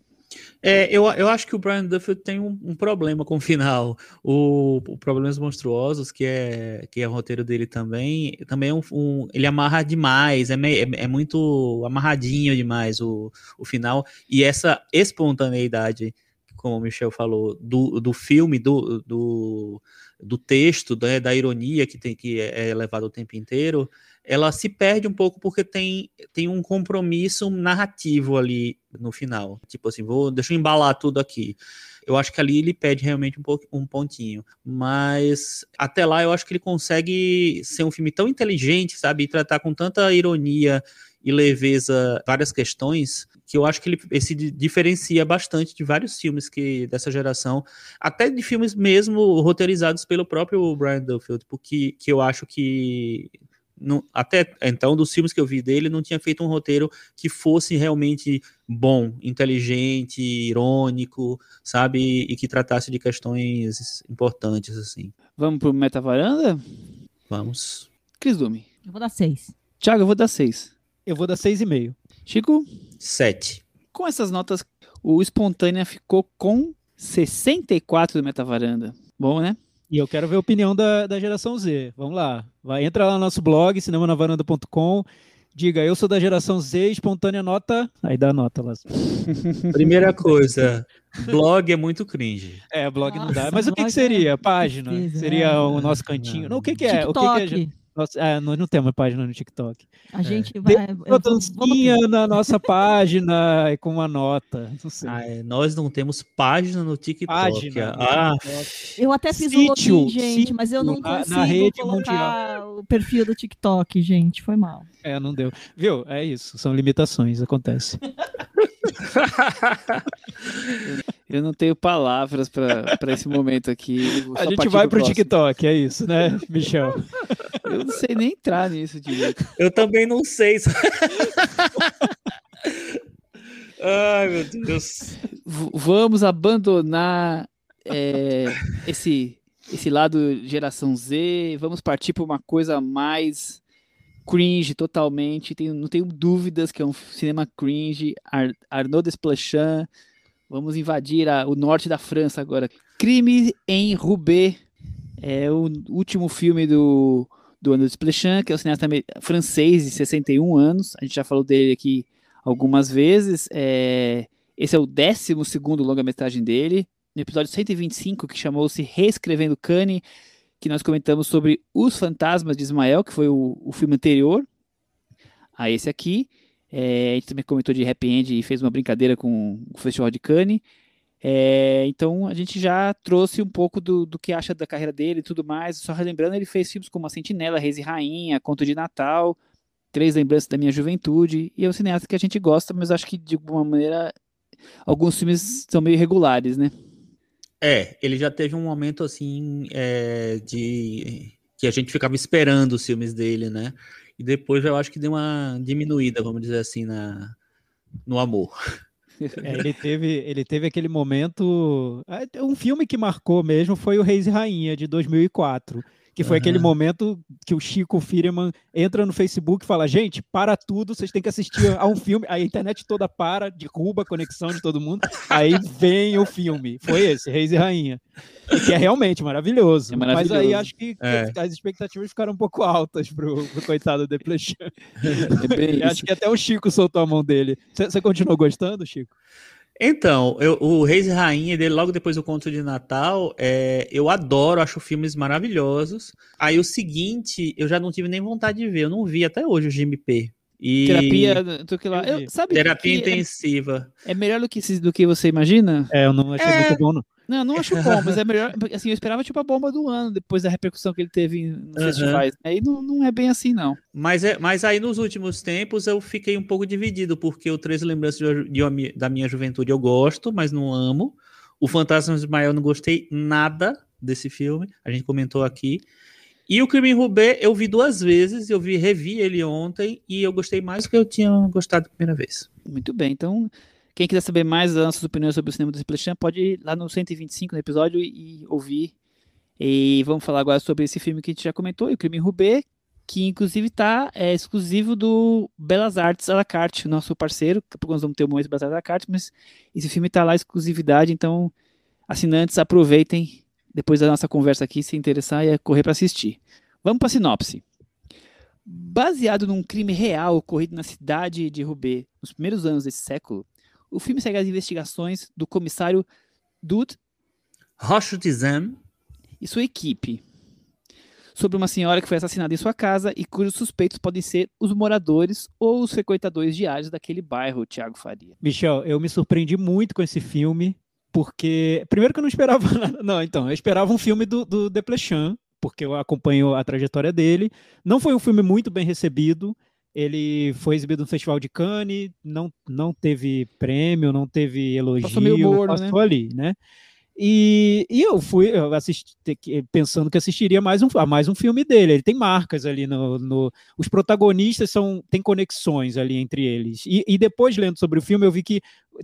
É, eu, eu acho que o Brian Duffield tem um, um problema com o final. O, o, Problemas Monstruosos, que é, que é o roteiro dele também, também é um, um ele amarra demais, é, é, é, muito amarradinho demais o, o final. E essa espontaneidade, como o Michel falou, do, do filme, do, do, do texto, né, da ironia que, tem, que é, é levado o tempo inteiro, ela se perde um pouco porque tem, tem um compromisso narrativo ali no final. Tipo assim, vou, deixa eu embalar tudo aqui. Eu acho que ali ele pede realmente um, pouco, um pontinho. Mas até lá eu acho que ele consegue ser um filme tão inteligente, sabe? E tratar com tanta ironia e leveza várias questões que eu acho que ele se diferencia bastante de vários filmes que dessa geração, até de filmes mesmo roteirizados pelo próprio Brian Duffield, porque que eu acho que não, até então, dos filmes que eu vi dele, não tinha feito um roteiro que fosse realmente bom, inteligente, irônico, sabe? E que tratasse de questões importantes, assim. Vamos pro Metavaranda? Vamos. Cris Dume. Eu vou dar seis. Thiago, eu vou dar seis. Eu vou dar seis e meio. Chico? Sete. Com essas notas, o Espontânea ficou com 64 do Metavaranda. Bom, né? E eu quero ver a opinião da, da geração Z. Vamos lá. Vai, entra lá no nosso blog, cinemanavaranda.com. Diga, eu sou da geração Z, espontânea nota. Aí dá a nota lá. Primeira coisa, blog é muito cringe. É, blog não dá. Nossa, Mas o que, que blog seria? é Página? Seria é. o nosso cantinho? Não, o que, que é? O que TikTok. que é? Nossa, é, nós não temos página no TikTok. A gente Dê vai. Uma vou- dancinha na nossa página e com uma nota. Não sei. Ah, é, nós não temos página no TikTok. Página no Ah, Eu até fiz um Sítio, login, gente, mas eu não sítio na- na consigo rede colocar o perfil do TikTok, gente. Foi mal. É, não deu. Viu? É isso. São limitações, acontece. Eu não tenho palavras para esse momento aqui. Vou A gente vai pro próximo. TikTok, é isso, né, Michel? Eu não sei nem entrar nisso direito. eu também não sei. Ai, meu Deus. V- vamos abandonar é, esse, esse lado geração Z, vamos partir para uma coisa mais cringe totalmente. Tenho, não tenho dúvidas que é um cinema cringe. Ar, Arnaud Desplechin. Vamos invadir a- o norte da França agora. Crime em Roubaix é o último filme do, do Arnaud Desplechin, que é o cineasta francês de 61 anos. A gente já falou dele aqui algumas vezes. É, esse é o 12 longa-metragem dele. No episódio 125, que chamou-se Reescrevendo Kanye, que nós comentamos sobre Os Fantasmas de Ismael, que foi o, o filme anterior a esse aqui. É, a gente também comentou de Happy End e fez uma brincadeira com o Festival de Cannes. É, então a gente já trouxe um pouco do, do que acha da carreira dele e tudo mais. Só relembrando, ele fez filmes como A Sentinela, Reis e Rainha, Conto de Natal, Três Lembranças da Minha Juventude. E é um cineasta que a gente gosta, mas acho que de alguma maneira alguns filmes são meio irregulares, né? É, ele já teve um momento assim é, de que a gente ficava esperando os filmes dele, né? E depois eu acho que deu uma diminuída, vamos dizer assim, na, no amor. É, ele, teve, ele teve aquele momento. é, Um filme que marcou mesmo foi o Reis e Rainha, de 2004. Que foi aquele Aham. momento que o Chico Firman entra no Facebook e fala: gente, para tudo, vocês têm que assistir a um filme. A internet toda para, derruba a conexão de todo mundo. Aí vem o filme. Foi esse, Reis e Rainha. Que é realmente maravilhoso. É Mas aí maravilhoso. acho que É. as expectativas ficaram um pouco altas pro, pro coitado do Deplechan. É Acho que até o Chico soltou a mão dele. Você continuou gostando, Chico? Então, eu- o Reis e Rainha dele, logo depois do Conto de Natal, é, eu adoro, acho filmes maravilhosos. Aí o seguinte, eu já não tive nem vontade de ver, eu não vi até hoje o GMP. E Terapia, do que lá. Eu sabe terapia que é- intensiva. É, melhor do que, do que você imagina? É, eu não achei É. muito bom, não. Não, não acho bom, mas é melhor. Assim, eu esperava tipo a bomba do ano, depois da repercussão que ele teve nos Aham. festivais. Aí não, não é bem assim, não. Mas, é, mas aí nos últimos tempos eu fiquei um pouco dividido, porque o Três Lembranças de- de da Minha Juventude eu gosto, mas não amo. O Fantasma de Ismael eu não gostei nada desse filme, a gente comentou aqui. E o Crime Roubaix eu vi duas vezes, eu vi, revi ele ontem e eu gostei mais do que eu tinha gostado da primeira vez. Muito bem, então. Quem quiser saber mais das nossas opiniões sobre o cinema do Splechan, pode ir lá no 125 no episódio e, e ouvir. E vamos falar agora sobre esse filme que a gente já comentou, o Crime Roubaix, que inclusive está é, exclusivo do Belas Artes à la carte, nosso parceiro. Daqui a pouco nós vamos ter o momento do Belas Artes à la carte, mas esse filme está lá exclusividade, então assinantes aproveitem depois da nossa conversa aqui, se interessar e é correr para assistir. Vamos para a sinopse. Baseado num crime real ocorrido na cidade de Roubaix nos primeiros anos desse século, o filme segue as investigações do comissário Dut Rocha Tizam, e sua equipe sobre uma senhora que foi assassinada em sua casa e cujos suspeitos podem ser os moradores ou os frequentadores diários daquele bairro, Tiago Faria. Michel, eu me surpreendi muito com esse filme, porque. Primeiro que eu não esperava nada. Não, então, eu esperava um filme do, do Desplechin, porque eu acompanho a trajetória dele. Não foi um filme muito bem recebido. Ele foi exibido no Festival de Cannes, não, não teve prêmio, não teve elogio, Passou meio morno, né? passou ali, né? E, e eu fui pensando que assistiria mais um, a mais um filme dele. Ele tem marcas ali no. no- os protagonistas são têm conexões ali entre eles. E, e depois, lendo sobre o filme, eu vi que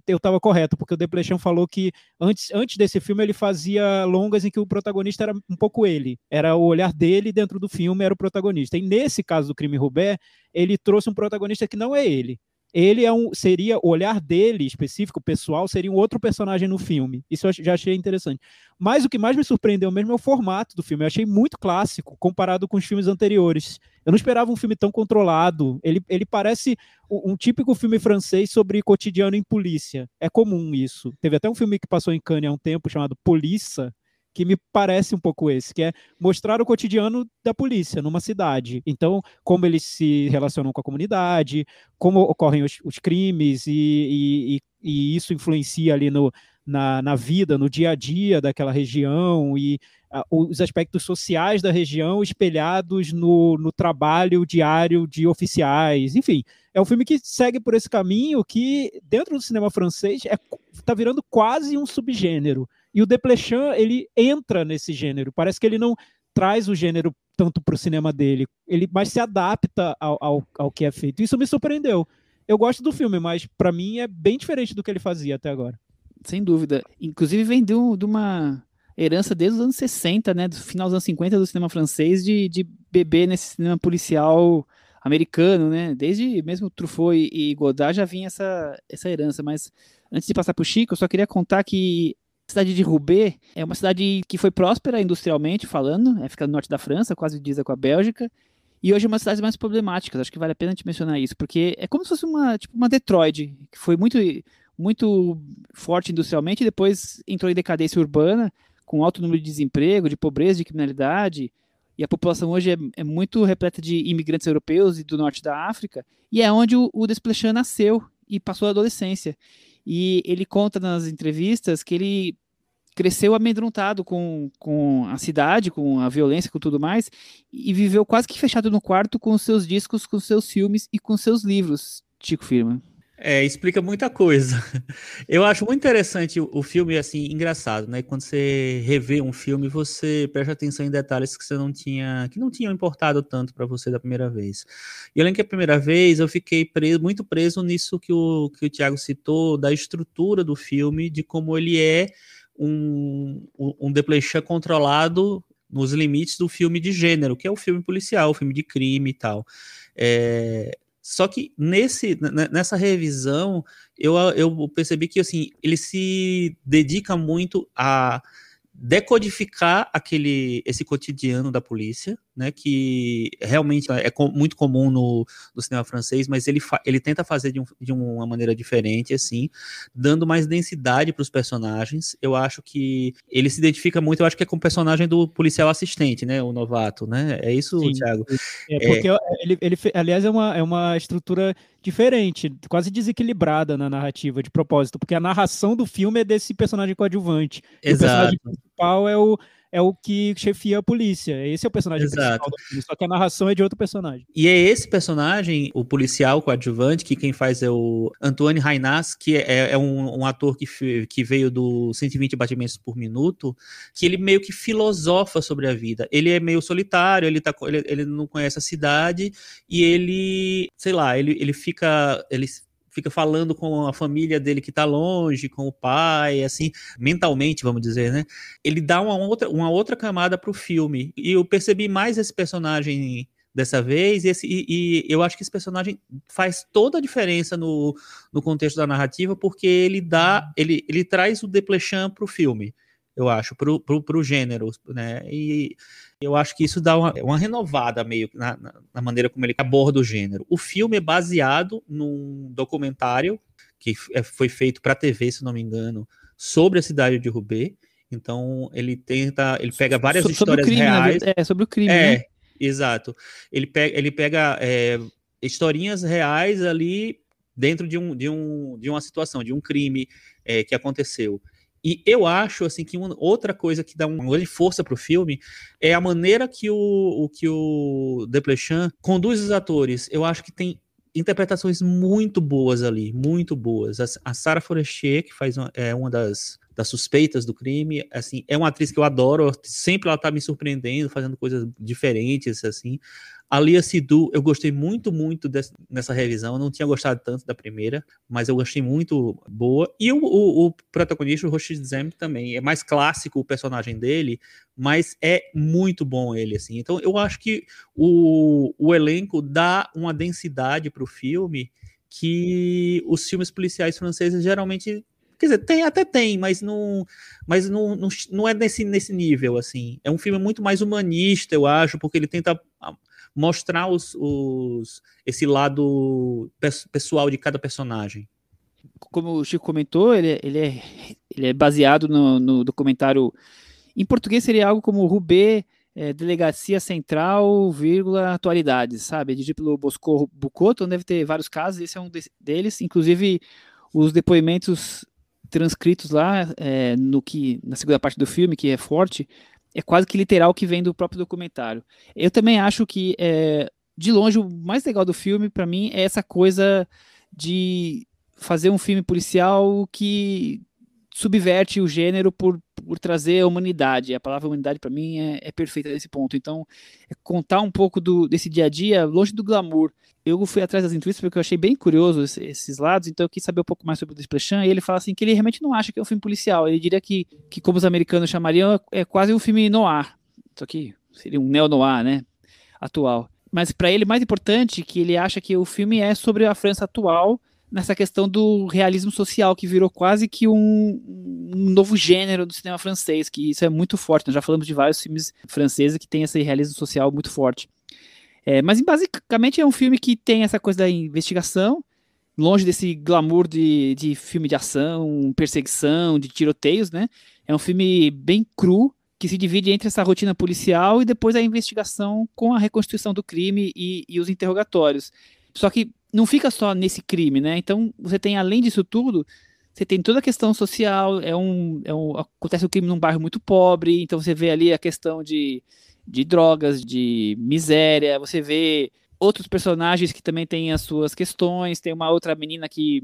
eu estava correto, porque o Deplechan falou que antes, antes desse filme ele fazia longas em que o protagonista era um pouco ele. Era o olhar dele dentro do filme, era o protagonista. E nesse caso do Crime Roubaix, ele trouxe um protagonista que não é ele. Ele é um, seria, o olhar dele específico, pessoal, seria um outro personagem no filme. Isso eu já achei interessante. Mas o que mais me surpreendeu mesmo é o formato do filme. Eu achei muito clássico comparado com os filmes anteriores. Eu não esperava um filme tão controlado. Ele, ele parece um, um típico filme francês sobre cotidiano em polícia. É comum isso. Teve até um filme que passou em Cannes há um tempo chamado Polícia, que me parece um pouco esse, que é mostrar o cotidiano da polícia numa cidade. Então, como eles se relacionam com a comunidade, como ocorrem os, os crimes, e, e, e, isso influencia ali no, na, na, vida, no dia a dia daquela região, e a, os aspectos sociais da região espelhados no, no trabalho diário de oficiais. Enfim, é um filme que segue por esse caminho que, dentro do cinema francês, está é, tá virando quase um subgênero. E o Desplechin, ele entra nesse gênero. Parece que ele não traz o gênero tanto para o cinema dele, ele mais se adapta ao, ao, ao que é feito. Isso me surpreendeu. Eu gosto do filme, mas para mim é bem diferente do que ele fazia até agora. Sem dúvida. Inclusive vem de, de uma herança desde os anos 60, né, do final dos anos 50 do cinema francês, de, de beber nesse cinema policial americano, né? Desde mesmo Truffaut e, e Godard já vinha essa, essa herança. Mas antes de passar para o Chico, eu só queria contar que cidade de Roubaix é uma cidade que foi próspera industrialmente falando, é, fica no norte da França, quase divisa com a Bélgica, e hoje é uma das cidades mais problemáticas. Acho que vale a pena te mencionar isso, porque é como se fosse uma, tipo, uma Detroit, que foi muito, muito forte industrialmente e depois entrou em decadência urbana, com alto número de desemprego, de pobreza, de criminalidade. E a população hoje é, é muito repleta de imigrantes europeus e do norte da África, e é onde o, o Desplechin nasceu e passou a adolescência. E ele conta nas entrevistas que ele cresceu amedrontado com, com a cidade, com a violência, com tudo mais, e viveu quase que fechado no quarto com seus discos, com seus filmes e com seus livros, Chico Firma. É, explica muita coisa. Eu acho muito interessante o, filme, assim, engraçado, né? Quando você revê um filme, você presta atenção em detalhes que você não tinha, que não tinham importado tanto para você da primeira vez. E além que a primeira vez, eu fiquei preso, muito preso nisso que o, que o Thiago citou, da estrutura do filme, de como ele é um, um, um controlado nos limites do filme de gênero, que é o filme policial, o filme de crime e tal. É, só que nesse, nessa revisão, eu, eu percebi que assim, ele se dedica muito a decodificar aquele esse cotidiano da polícia, né, que realmente é com, muito comum no, no, cinema francês, mas ele, ele tenta fazer de, um, de, uma maneira diferente, assim, dando mais densidade para os personagens. Eu acho que ele se identifica muito, eu acho que é com o personagem do policial assistente, né, o novato, né? É isso, Sim, Thiago? É, porque é... Ele, ele, aliás, é uma, é uma estrutura diferente, quase desequilibrada na narrativa, de propósito, porque a narração do filme é desse personagem coadjuvante. Exato. O personagem principal é o é o que chefia a polícia. Esse é o personagem Exato. principal do filme, só que a narração é de outro personagem. E é esse personagem, o policial coadjuvante, que quem faz é o Antoine Rainas, que é, é um, um, ator que, que veio do 120 batimentos por minuto, que ele meio que filosofa sobre a vida. Ele é meio solitário, ele, tá, ele, ele não conhece a cidade, e ele, sei lá, ele, ele fica... Ele fica falando com a família dele que está longe, com o pai, assim, mentalmente, vamos dizer, né? Ele dá uma outra, uma outra camada para o filme. E eu percebi mais esse personagem dessa vez, e, esse, e, e, eu acho que esse personagem faz toda a diferença no, no contexto da narrativa, porque ele dá, ele, ele traz o Desplechin para o filme eu acho, para o gênero, né? E eu acho que isso dá uma, uma renovada meio na, na, maneira como ele aborda o gênero. O filme é baseado num documentário que é, foi feito para TV, se não me engano, sobre a cidade de Roubaix. Então ele tenta, ele pega várias histórias crime, reais. É sobre o crime, é, né? Exato. Ele pega, ele pega é, historinhas reais ali dentro de, um, de, um, de uma situação, de um crime é, que aconteceu. E eu acho assim que uma, outra coisa que dá uma grande força pro filme é a maneira que o, o que o Desplechin conduz os atores. Eu acho que tem interpretações muito boas ali, muito boas. A, a Sarah Forestier, que faz uma, é uma das, das suspeitas do crime, assim, é uma atriz que eu adoro, sempre ela tá me surpreendendo, fazendo coisas diferentes, assim. A Lia Sidu, eu gostei muito, muito dessa, nessa revisão. Eu não tinha gostado tanto da primeira, mas eu gostei muito boa. E o, o, o protagonista, o Roshi Zem, também. É mais clássico o personagem dele, mas é muito bom ele, assim. Então eu acho que o, o elenco dá uma densidade para o filme que os filmes policiais franceses geralmente Quer dizer, tem, até tem, mas não, mas não, não, não é nesse, nesse nível, assim. É um filme muito mais humanista, eu acho, porque ele tenta ah, mostrar os, os, esse lado pessoal de cada personagem. Como o Chico comentou, ele, ele, é, ele é baseado no, no documentário. Em português seria algo como Rubê, é, Delegacia Central, vírgula, atualidades, sabe? Dirigido pelo Bosco Bucotto, deve ter vários casos, esse é um deles. Inclusive, os depoimentos transcritos lá é, no que na segunda parte do filme, que é forte, é quase que literal que vem do próprio documentário. Eu também acho que é, de longe o mais legal do filme para mim é essa coisa de fazer um filme policial que subverte o gênero por, por trazer a humanidade. A palavra humanidade para mim é, é, perfeita nesse ponto. Então, é contar um pouco do, desse dia a dia longe do glamour eu fui atrás das entrevistas porque eu achei bem curioso esses, esses lados, então eu quis saber um pouco mais sobre o Desplechin, e ele fala assim que ele realmente não acha que é um filme policial, ele diria que, que como os americanos chamariam, é quase um filme noir, isso aqui seria um neo-noir, né, atual. Mas para ele, mais importante, que ele acha que o filme é sobre a França atual, nessa questão do realismo social, que virou quase que um, um, novo gênero do cinema francês, que isso é muito forte. Nós já falamos de vários filmes franceses que têm esse realismo social muito forte. É, mas basicamente é um filme que tem essa coisa da investigação, longe desse glamour de, de filme de ação, perseguição, de tiroteios, né? É um filme bem cru, que se divide entre essa rotina policial e depois a investigação com a reconstituição do crime e, e os interrogatórios. Só que não fica só nesse crime, né? Então você tem, além disso tudo, você tem toda a questão social, é um, é um, acontece o um crime num bairro muito pobre, então você vê ali a questão de de drogas, de miséria. Você vê outros personagens que também têm as suas questões. Tem uma outra menina que,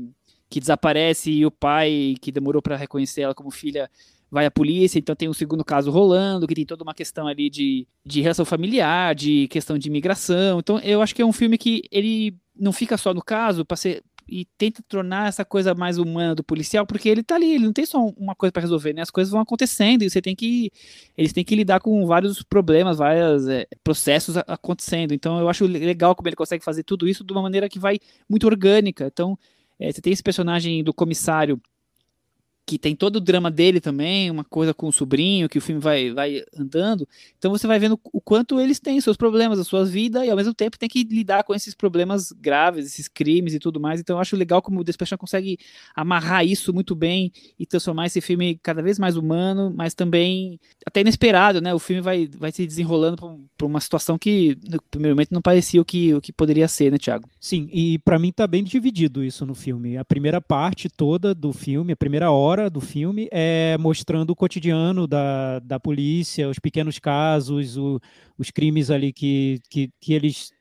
que desaparece e o pai, que demorou para reconhecer ela como filha, vai à polícia. Então tem um segundo caso rolando, que tem toda uma questão ali de, de relação familiar, de questão de imigração. Então eu acho que é um filme que ele não fica só no caso para ser e tenta tornar essa coisa mais humana do policial, porque ele tá ali, ele não tem só uma coisa para resolver, né? As coisas vão acontecendo e você tem que eles têm que lidar com vários problemas, vários é, processos acontecendo. Então eu acho legal como ele consegue fazer tudo isso de uma maneira que vai muito orgânica. Então é, você tem esse personagem do comissário que tem todo o drama dele também, uma coisa com o sobrinho, que o filme vai, vai andando. Então você vai vendo o quanto eles têm seus problemas, a sua vida, e ao mesmo tempo tem que lidar com esses problemas graves, esses crimes e tudo mais. Então eu acho legal como o Despechan consegue amarrar isso muito bem e transformar esse filme cada vez mais humano, mas também até inesperado, né? O filme vai, vai se desenrolando por, uma situação que no primeiro momento não parecia o que, o que poderia ser, né, Thiago? Sim, e para mim tá bem dividido isso no filme. A primeira parte toda do filme, a primeira hora hora do filme é mostrando o cotidiano da, da polícia, os pequenos casos, o, os crimes ali que, que, que eles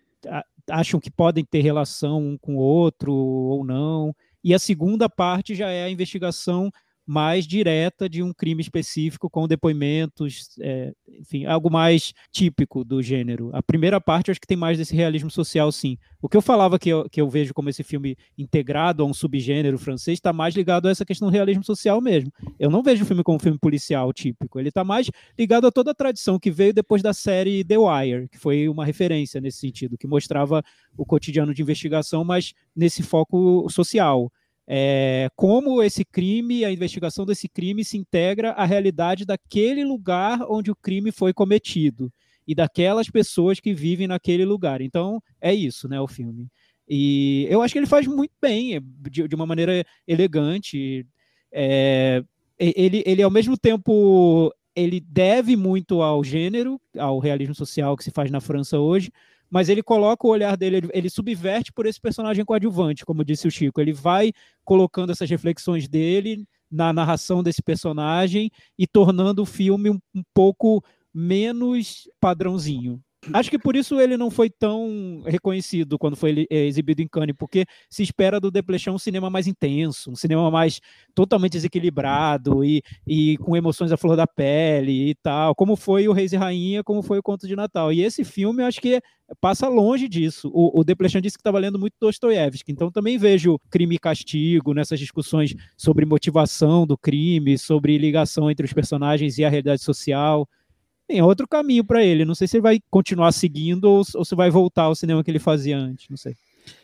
acham que podem ter relação um com o outro ou não. E a segunda parte já é a investigação mais direta de um crime específico, com depoimentos, é, enfim, algo mais típico do gênero. A primeira parte eu acho que tem mais desse realismo social, sim. O que eu falava que eu, que eu vejo como esse filme integrado a um subgênero francês está mais ligado a essa questão do realismo social mesmo. Eu não vejo o filme como um filme policial típico, ele está mais ligado a toda a tradição que veio depois da série The Wire, que foi uma referência nesse sentido, que mostrava o cotidiano de investigação, mas nesse foco social é, como esse crime, a investigação desse crime se integra à realidade daquele lugar onde o crime foi cometido e daquelas pessoas que vivem naquele lugar. Então, é isso, né, o filme. E eu acho que ele faz muito bem, é, de, de uma maneira elegante. É, ele, ele, ao mesmo tempo, ele deve muito ao gênero, ao realismo social que se faz na França hoje, mas ele coloca o olhar dele, ele, subverte por esse personagem coadjuvante, como disse o Chico. Ele vai colocando essas reflexões dele na narração desse personagem e tornando o filme um, um pouco menos padrãozinho. Acho que por isso ele não foi tão reconhecido quando foi é, exibido em Cannes, porque se espera do Desplechin um cinema mais intenso, um cinema mais totalmente desequilibrado e, e com emoções à flor da pele e tal, como foi o Reis e Rainha, como foi o Conto de Natal. E esse filme, acho que passa longe disso. O, o disse que estava lendo muito Dostoiévski, então também vejo crime e castigo nessas discussões sobre motivação do crime, sobre ligação entre os personagens e a realidade social tem outro caminho para ele. Não sei se ele vai continuar seguindo ou, ou se vai voltar ao cinema que ele fazia antes. Não sei.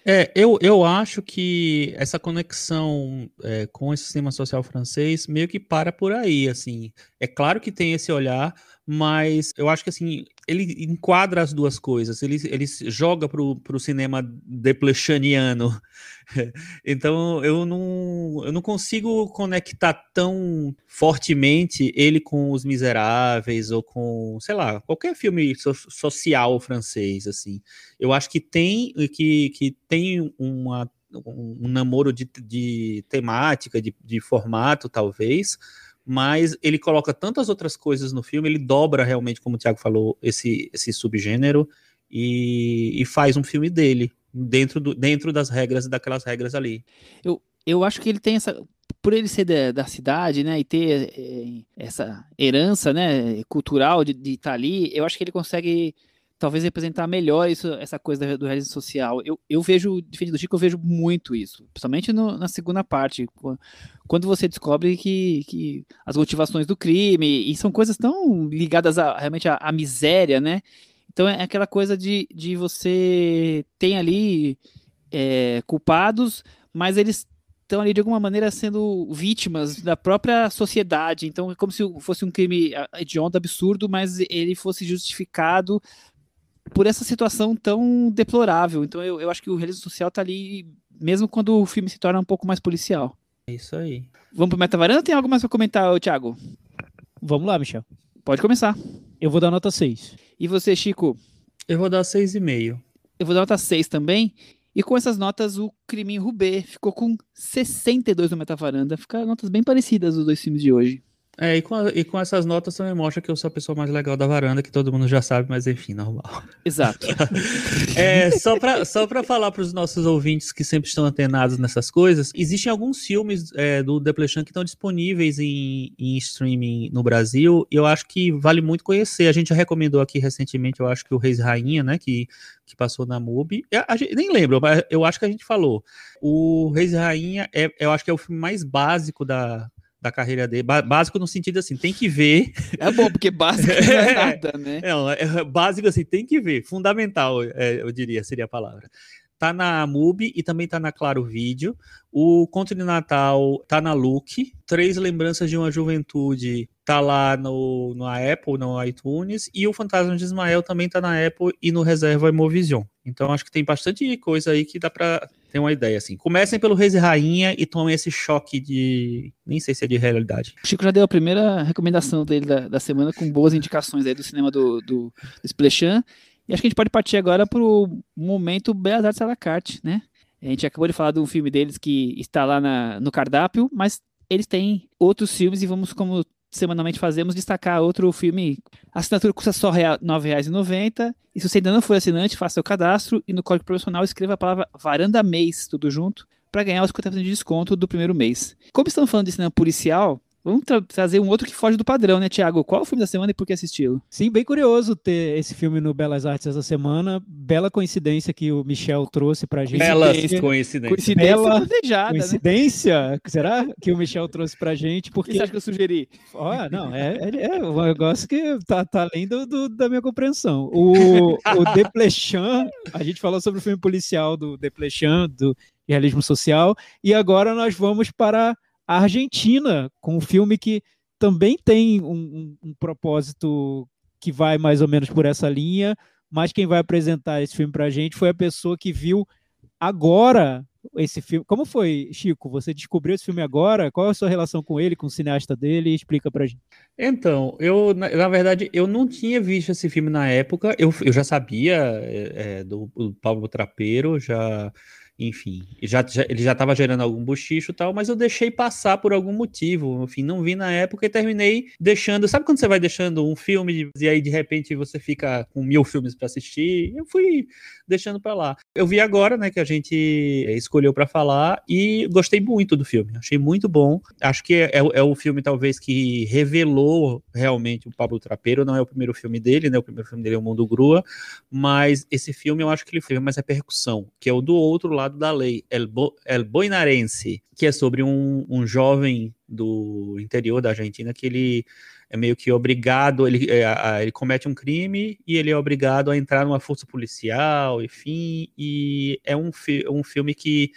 É, eu, eu acho que essa conexão é, com esse sistema social francês meio que para por aí, assim. É claro que tem esse olhar, mas eu acho que assim ele enquadra as duas coisas. Ele, ele joga para o cinema deplechaniano. então eu não, eu não consigo conectar tão fortemente ele com Os Miseráveis ou com, sei lá, qualquer filme so, social francês assim. Eu acho que tem que, que tem uma um, namoro de, de temática, de, de formato, talvez, mas ele coloca tantas outras coisas no filme, ele dobra realmente, como o Thiago falou, esse, esse subgênero e, e faz um filme dele, dentro, do, dentro das regras, daquelas regras ali. Eu, eu acho que ele tem essa. Por ele ser da, da cidade, né, e ter é, essa herança, né, cultural de, de estar tá ali, eu acho que ele consegue talvez representar melhor isso, essa coisa do realismo social. Eu, eu vejo, diferente do Chico, eu vejo muito isso, principalmente no, na segunda parte, quando você descobre que, que as motivações do crime, e são coisas tão ligadas a, realmente à, miséria, né? Então é aquela coisa de, de você tem ali é, culpados, mas eles estão ali de alguma maneira sendo vítimas da própria sociedade. Então é como se fosse um crime hediondo, absurdo, mas ele fosse justificado por essa situação tão deplorável. Então eu, eu acho que o realismo social tá ali, mesmo quando o filme se torna um pouco mais policial. É isso aí. Vamos pro Metavaranda ou tem algo mais pra comentar, Thiago? Vamos lá, Michel. Pode começar. Eu vou dar nota 6. E você, Chico? Eu vou dar 6,5. Eu vou dar nota 6 também. E com essas notas, o Criminho Rubê ficou com 62 no Metavaranda. Ficaram notas bem parecidas os dois filmes de hoje. É, e com, a, e com essas notas também mostra que eu sou a pessoa mais legal da varanda, que todo mundo já sabe, mas enfim, normal. Exato. é, só para só falar para os nossos ouvintes que sempre estão antenados nessas coisas, existem alguns filmes é, do Deplechan que estão disponíveis em, em streaming no Brasil, e eu acho que vale muito conhecer. A gente já recomendou aqui recentemente, eu acho que o Reis Rainha, né, que, que passou na MUBI. A gente, nem lembro, mas eu acho que a gente falou. O Reis Rainha, é, eu acho que é o filme mais básico da da carreira dele. Básico no sentido assim, tem que ver. É bom, porque básico não é nada, né? É, é, básico assim, tem que ver. Fundamental, é, eu diria, seria a palavra. Tá na MUBI e também tá na Claro Vídeo. O Conto de Natal tá na Look. Três Lembranças de uma Juventude tá lá no, no Apple, no iTunes. E o Fantasma de Ismael também tá na Apple e no Reserva Imovision. Então acho que tem bastante coisa aí que dá pra ter uma ideia, assim. Comecem pelo Reis e Rainha e tomem esse choque de. Nem sei se é de realidade. O Chico já deu a primeira recomendação dele da, da semana com boas indicações aí do cinema do, do, do Splechan. E acho que a gente pode partir agora pro momento Belas Artes à la carte, né? A gente acabou de falar de um filme deles que está lá na, no cardápio, mas eles têm outros filmes e vamos, como semanalmente fazemos, destacar outro filme. A assinatura custa só R$ 9,90. E se você ainda não for assinante, faça o cadastro e no código profissional escreva a palavra varanda mês, tudo junto, para ganhar os 50% de desconto do primeiro mês. Como estamos falando de cinema policial, Vamos tra trazer um outro que foge do padrão, né, Tiago? Qual é o filme da semana e por que assisti-lo? Sim, bem curioso ter esse filme no Belas Artes essa semana. Bela coincidência que o Michel trouxe pra gente. Bela coincidência. Coincidência Bela né? coincidência, né? será que o Michel trouxe pra gente? Porque... O que você acha que eu sugeri? Oh, não, é, é, é um negócio que tá, tá além do, do, da minha compreensão. O, o Deplechan, a gente falou sobre o filme policial do Deplechan, do realismo social, e agora nós vamos para a Argentina, com um filme que também tem um, um, um, propósito que vai mais ou menos por essa linha, mas quem vai apresentar esse filme para a gente foi a pessoa que viu agora esse filme. Como foi, Chico? Você descobriu esse filme agora? Qual é a sua relação com ele, com o cineasta dele? Explica pra gente. Então, eu, na, na verdade, eu não tinha visto esse filme na época. Eu, eu já sabia é, é, do, do Pablo Trapeiro, já enfim, já, já, ele já estava gerando algum bochicho e tal, mas eu deixei passar por algum motivo, enfim, não vi na época e terminei deixando, sabe quando você vai deixando um filme e aí de repente você fica com mil filmes para assistir? Eu fui deixando para lá. Eu vi agora, né, que a gente escolheu para falar e gostei muito do filme, achei muito bom, acho que é, é, o filme talvez que revelou realmente o Pablo Trapeiro, não é o primeiro filme dele, né, o primeiro filme dele é O Mundo Grua, mas esse filme eu acho que ele fez mais repercussão, que é o do outro lado lado da lei, El, Bo, El Boinarense, que é sobre um, um jovem do interior da Argentina que ele é meio que obrigado, ele, é, ele comete um crime e ele é obrigado a entrar numa força policial, enfim, e é um, fi- um filme que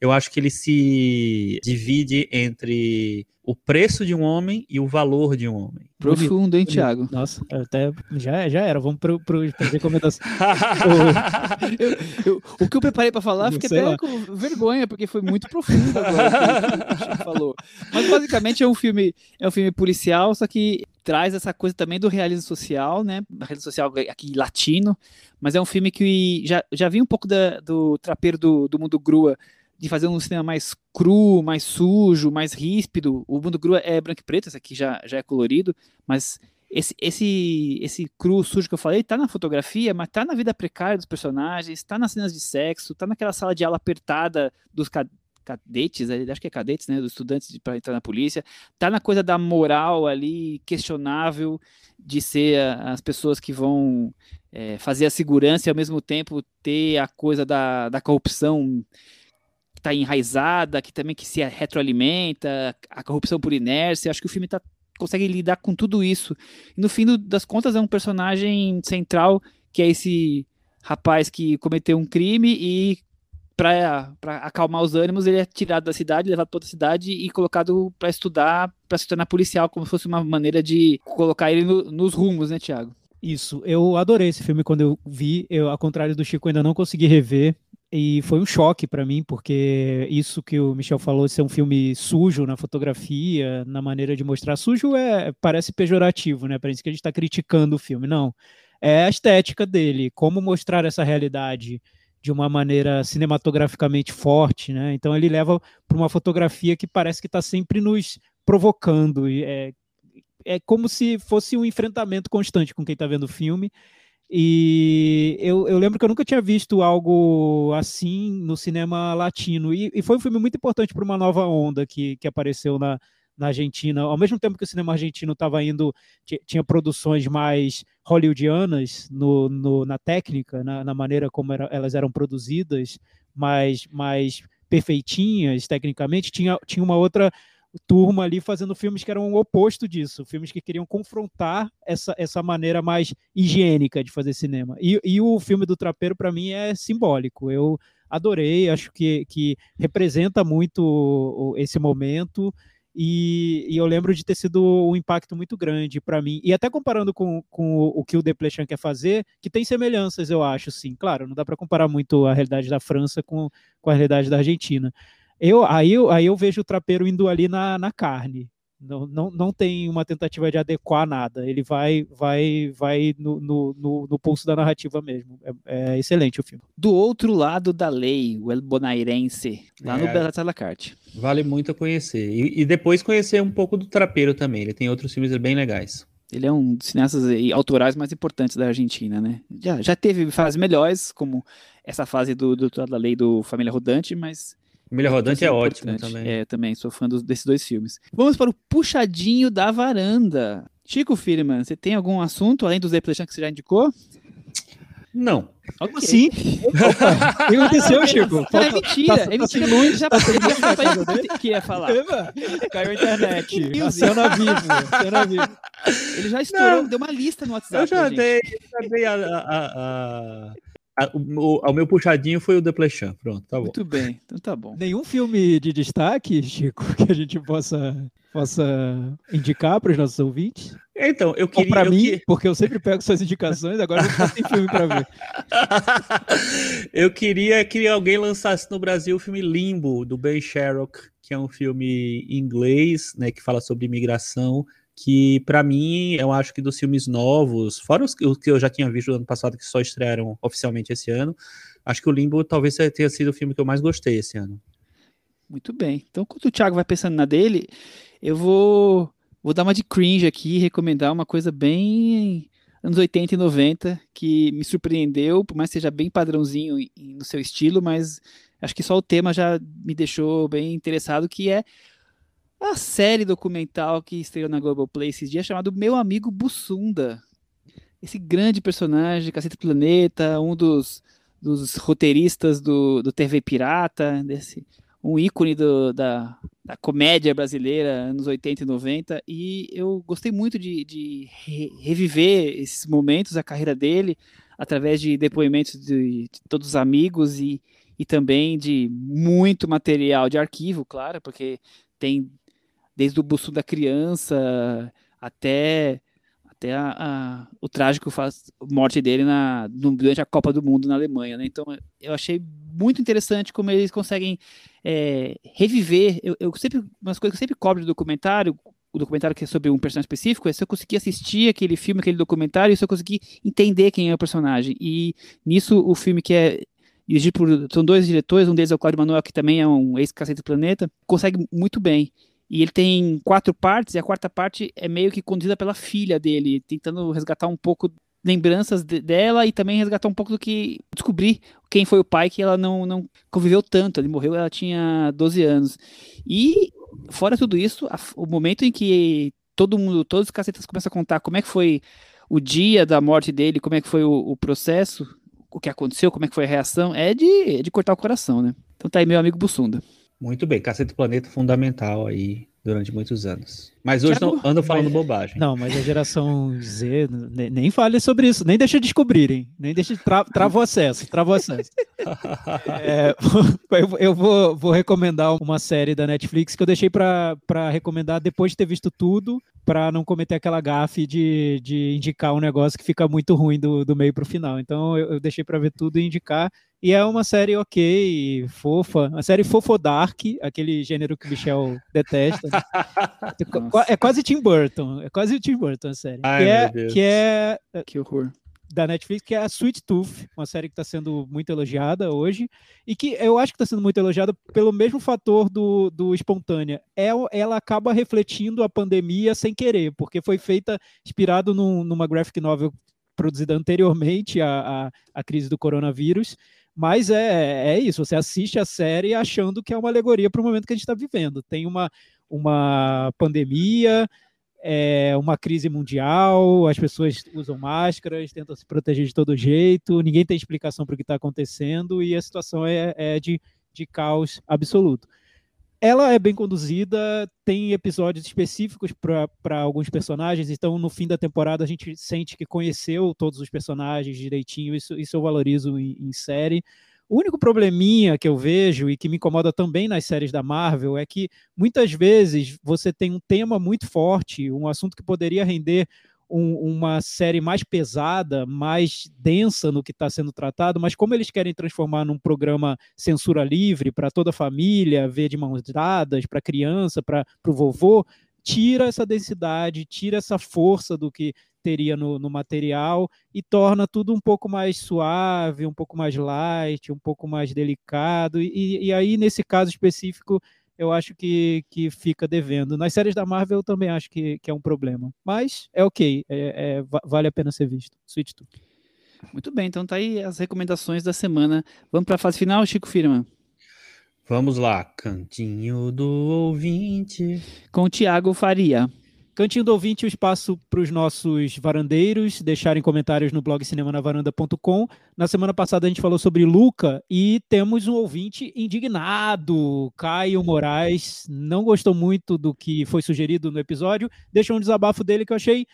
eu acho que ele se divide entre o preço de um homem e o valor de um homem. Profundo, hein, Thiago? Nossa, até já, já era. Vamos pro, pro, pra recomendação. Eu- o que eu preparei pra falar, fiquei até lá. com vergonha, porque foi muito profundo agora o que o Chico falou. Mas basicamente é um filme, é um filme policial, só que traz essa coisa também do realismo social, né? Realismo social aqui latino, mas é um filme que já, já vi um pouco da- do trapeiro do, do mundo grua de fazer um cinema mais cru, mais sujo, mais ríspido. O mundo grua é branco e preto, esse aqui já, já é colorido, mas esse, esse, esse cru sujo que eu falei tá na fotografia, mas tá na vida precária dos personagens, tá nas cenas de sexo, tá naquela sala de aula apertada dos ca- cadetes, acho que é cadetes, né, dos estudantes para entrar na polícia, tá na coisa da moral ali questionável de ser a- as pessoas que vão eh, fazer a segurança e ao mesmo tempo ter a coisa da, da corrupção que está enraizada, que também que se retroalimenta, a corrupção por inércia. Acho que o filme tá, consegue lidar com tudo isso. E no fim do- das contas é um personagem central que é esse rapaz que cometeu um crime e para acalmar os ânimos ele é tirado da cidade, levado para outra cidade e colocado para estudar, para se tornar policial, como se fosse uma maneira de colocar ele no- nos rumos, né, Thiago? Isso, eu adorei esse filme quando eu vi. Eu, ao contrário do Chico, ainda não consegui rever. E foi um choque para mim, porque isso que o Michel falou, de ser um filme sujo na fotografia, na maneira de mostrar. Sujo é parece pejorativo, né? Parece que a gente está criticando o filme. Não. É a estética dele, como mostrar essa realidade de uma maneira cinematograficamente forte, né? Então ele leva para uma fotografia que parece que está sempre nos provocando. É, é como se fosse um enfrentamento constante com quem está vendo o filme. E eu, eu lembro que eu nunca tinha visto algo assim no cinema latino. E, e foi um filme muito importante para uma nova onda que, que apareceu na, na Argentina. Ao mesmo tempo que o cinema argentino estava indo, ti- tinha produções mais hollywoodianas no, no, na técnica, na, na maneira como era- elas eram produzidas, mais, mais perfeitinhas tecnicamente, tinha, tinha uma outra turma ali fazendo filmes que eram o oposto disso, filmes que queriam confrontar essa, essa maneira mais higiênica de fazer cinema. E, e o filme do Trapeiro, para mim, é simbólico. Eu adorei, acho que, que representa muito esse momento. E, e eu lembro de ter sido um impacto muito grande para mim. E até comparando com, com o, que o Desplechin quer fazer, que tem semelhanças, eu acho, sim. Claro, não dá para comparar muito a realidade da França com, com a realidade da Argentina. Eu, aí, eu, aí eu vejo o trapeiro indo ali na, na carne. Não, não, não tem uma tentativa de adequar nada. Ele vai vai vai no, no, no, no pulso da narrativa mesmo. É, é excelente o filme. Do outro lado da lei, o El Bonairense, lá no É. Belas à la carte. Vale muito a conhecer. E, e depois conhecer um pouco do Trapeiro também. Ele tem outros filmes bem legais. Ele é um dos cineastas autorais mais importantes da Argentina, né? Já, já teve fases melhores, como essa fase do do Outro Lado da Lei do Família Rodante, mas Família Rodante é Assim, ótimo importante. também. É, também sou fã dos- desses dois filmes. Vamos para o Puxadinho da Varanda. Chico Firman, você tem algum assunto além dos Deplechan que você já indicou? Não. Ok. Assim? O que aconteceu, Chico? Não, é mentira, tá- é tá mentira. tá ele já o que ia falar. Eba, Caiu a internet. Fake A news. cena viva. Cena viva. Ele já estourou, deu uma lista no WhatsApp. Eu já dei, eu já dei a, a- a- a- o, o- o meu puxadinho foi o Deplechan. Pronto, tá bom. Muito bem, então tá bom. Nenhum filme de destaque, Chico, que a gente possa, possa indicar para os nossos ouvintes? Então, eu Ou queria. para eu mim, que- porque eu sempre pego suas indicações, agora não tem filme para ver. eu queria que alguém lançasse no Brasil o filme Limbo, do Ben Sherrock, que é um filme em inglês, né, que fala sobre imigração, que para mim, eu acho que dos filmes novos, fora os, que- eu já tinha visto no ano passado, que só estrearam oficialmente esse ano, acho que o Limbo talvez tenha sido o filme que eu mais gostei esse ano. Muito bem. Então, enquanto o Thiago vai pensando na dele, eu vou, vou dar uma de cringe aqui recomendar uma coisa bem anos 80 e 90 que me surpreendeu, por mais que seja bem padrãozinho no seu estilo, mas acho que só o tema já me deixou bem interessado, que é a série documental que estreou na Globoplay esses dias, chamado Meu Amigo Bussunda. Esse grande personagem de Cacete Planeta, um dos, dos roteiristas do, do TV Pirata, desse, um ícone do, da, da comédia brasileira, anos 80 e 90, e eu gostei muito de, de re reviver esses momentos, a carreira dele, através de depoimentos de, de todos os amigos e, e também de muito material de arquivo, claro, porque tem desde o busto da criança até até a, a, o trágico faz, morte dele na, durante a Copa do Mundo na Alemanha, né? Então eu achei muito interessante como eles conseguem é, reviver. Eu, eu, sempre umas coisas que eu sempre cobro do documentário, o documentário que é sobre um personagem específico, é se eu conseguir assistir aquele filme, aquele documentário, e se eu conseguir entender quem é o personagem. E nisso o filme que é dirigido por são dois diretores, um deles é o Claudio Manuel, que também é um ex-cacete do planeta, consegue muito bem. E ele tem quatro partes, e a quarta parte é meio que conduzida pela filha dele, tentando resgatar um pouco lembranças de, dela e também resgatar um pouco do que descobrir quem foi o pai que ela não, não conviveu tanto. Ele morreu, ela tinha 12 anos. E fora tudo isso, a, o momento em que todo mundo, todos os cacetas começam a contar como é que foi o dia da morte dele, como é que foi o, o processo, o que aconteceu, como é que foi a reação, é de, é de cortar o coração, né? Então tá aí meu amigo Bussunda. Muito bem, Cacete Planeta fundamental aí durante muitos anos. Mas hoje não ando falando mas, bobagem. Não, mas a geração Z nem, nem fale sobre isso, nem deixa descobrirem, nem deixa tra, trava o acesso, trava o acesso. é, eu, eu vou, vou, recomendar uma série da Netflix que eu deixei para recomendar depois de ter visto tudo, para não cometer aquela gafe de, de indicar um negócio que fica muito ruim do, do meio para o final. Então eu, eu deixei para ver tudo e indicar. E é uma série ok, fofa, uma série fofodark, aquele gênero que o Michel detesta. é quase Tim Burton, é quase o Tim Burton a série. Ai, que, é, que é que horror da Netflix, que é a Sweet Tooth, uma série que está sendo muito elogiada hoje, e que eu acho que está sendo muito elogiada pelo mesmo fator do, do Espontânea. É, ela acaba refletindo a pandemia sem querer, porque foi feita inspirado num, numa graphic novel produzida anteriormente à, à, à crise do coronavírus, mas é, é isso, você assiste a série achando que é uma alegoria para o momento que a gente está vivendo. Tem uma, uma pandemia, é uma crise mundial, as pessoas usam máscaras, tentam se proteger de todo jeito, ninguém tem explicação para o que está acontecendo e a situação é, é de, de caos absoluto. Ela é bem conduzida, tem episódios específicos para alguns personagens, então no fim da temporada a gente sente que conheceu todos os personagens direitinho, isso, isso eu valorizo em, em série. O único probleminha que eu vejo e que me incomoda também nas séries da Marvel é que muitas vezes você tem um tema muito forte, um assunto que poderia render um, uma série mais pesada, mais densa no que está sendo tratado, mas como eles querem transformar num programa censura livre para toda a família, ver de mãos dadas, para criança, para o vovô, tira essa densidade, tira essa força do que teria no, no, material e torna tudo um pouco mais suave, um pouco mais light, um pouco mais delicado. E, e aí, nesse caso específico, eu acho que, que fica devendo. Nas séries da Marvel eu também acho que, que é um problema. Mas é ok, é, é, vale a pena ser visto. Switch to. Muito bem, então tá aí as recomendações da semana. Vamos para a fase final, Chico Firma? Vamos lá, Cantinho do Ouvinte. Com o Tiago Faria. Cantinho do Ouvinte, o espaço para os nossos varandeiros deixarem comentários no blog cinemanavaranda.com. Na semana passada a gente falou sobre Luca e temos um ouvinte indignado. Caio Moraes não gostou muito do que foi sugerido no episódio, deixou um desabafo dele que eu achei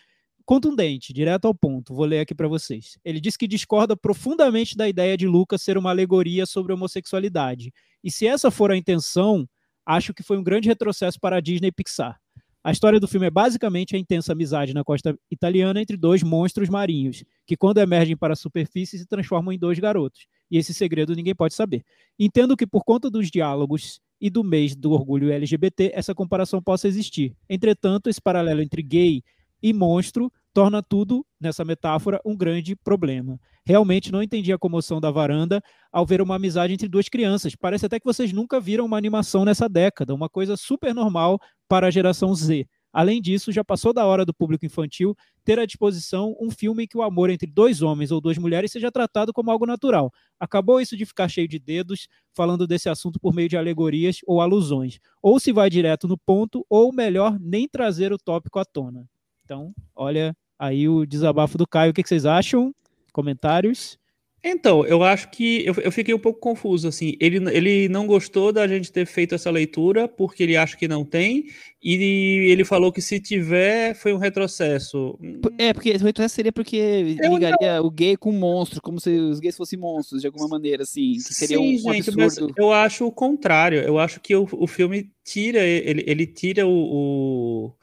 contundente, direto ao ponto. Vou ler aqui para vocês. Ele diz que discorda profundamente da ideia de Luca ser uma alegoria sobre homossexualidade. E se essa for a intenção, acho que foi um grande retrocesso para a Disney e Pixar. A história do filme é basicamente a intensa amizade na costa italiana entre dois monstros marinhos, que quando emergem para a superfície se transformam em dois garotos. E esse segredo ninguém pode saber. Entendo que por conta dos diálogos e do mês do orgulho LGBT, essa comparação possa existir. Entretanto, esse paralelo entre gay e monstro torna tudo, nessa metáfora, um grande problema. Realmente não entendi a comoção da varanda ao ver uma amizade entre duas crianças. Parece até que vocês nunca viram uma animação nessa década, uma coisa super normal para a geração Z. Além disso, já passou da hora do público infantil ter à disposição um filme em que o amor entre dois homens ou duas mulheres seja tratado como algo natural. Acabou isso de ficar cheio de dedos falando desse assunto por meio de alegorias ou alusões. Ou se vai direto no ponto, ou melhor, nem trazer o tópico à tona. Então, olha aí o desabafo do Caio. O que vocês acham? Comentários? Então, eu acho que eu, eu, fiquei um pouco confuso, assim, ele, ele não gostou da gente ter feito essa leitura porque ele acha que não tem, e ele falou que se tiver, foi um retrocesso. É, porque o retrocesso seria porque eu ligaria não... o gay com o monstro, como se os gays fossem monstros, de alguma maneira, assim, que seria Sim, um, um gente, absurdo. eu acho o contrário, eu acho que o, o filme tira, ele, ele tira o, o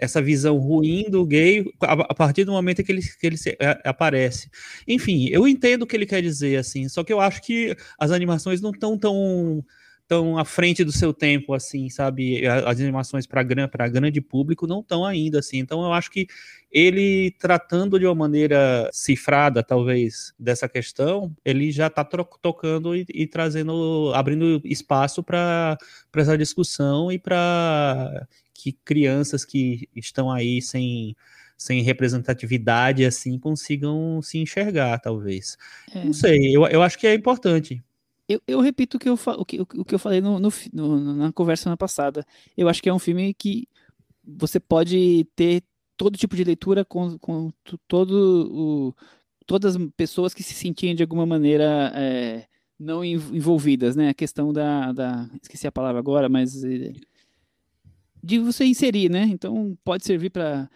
essa visão ruim do gay a, partir do momento que ele, que ele se, é, aparece. Enfim, eu entendo o que ele quer dizer, assim, só que eu acho que as animações não estão tão tão à frente do seu tempo, assim, sabe? As animações para grande público não estão ainda, assim. Então, eu acho que ele tratando de uma maneira cifrada, talvez, dessa questão, ele já está tocando e, e, trazendo, abrindo espaço para essa discussão e para que crianças que estão aí sem, sem representatividade assim consigam se enxergar, talvez. É. Não sei, eu, eu acho que é importante. Eu, eu repito o que eu, o que, o que eu falei no, no, no, na conversa na passada. Eu acho que é um filme que você pode ter todo tipo de leitura com, com todo o, todas as pessoas que se sentiam de alguma maneira é, não envolvidas, né? A questão da, da, esqueci a palavra agora, mas é, de você inserir, né? Então pode servir para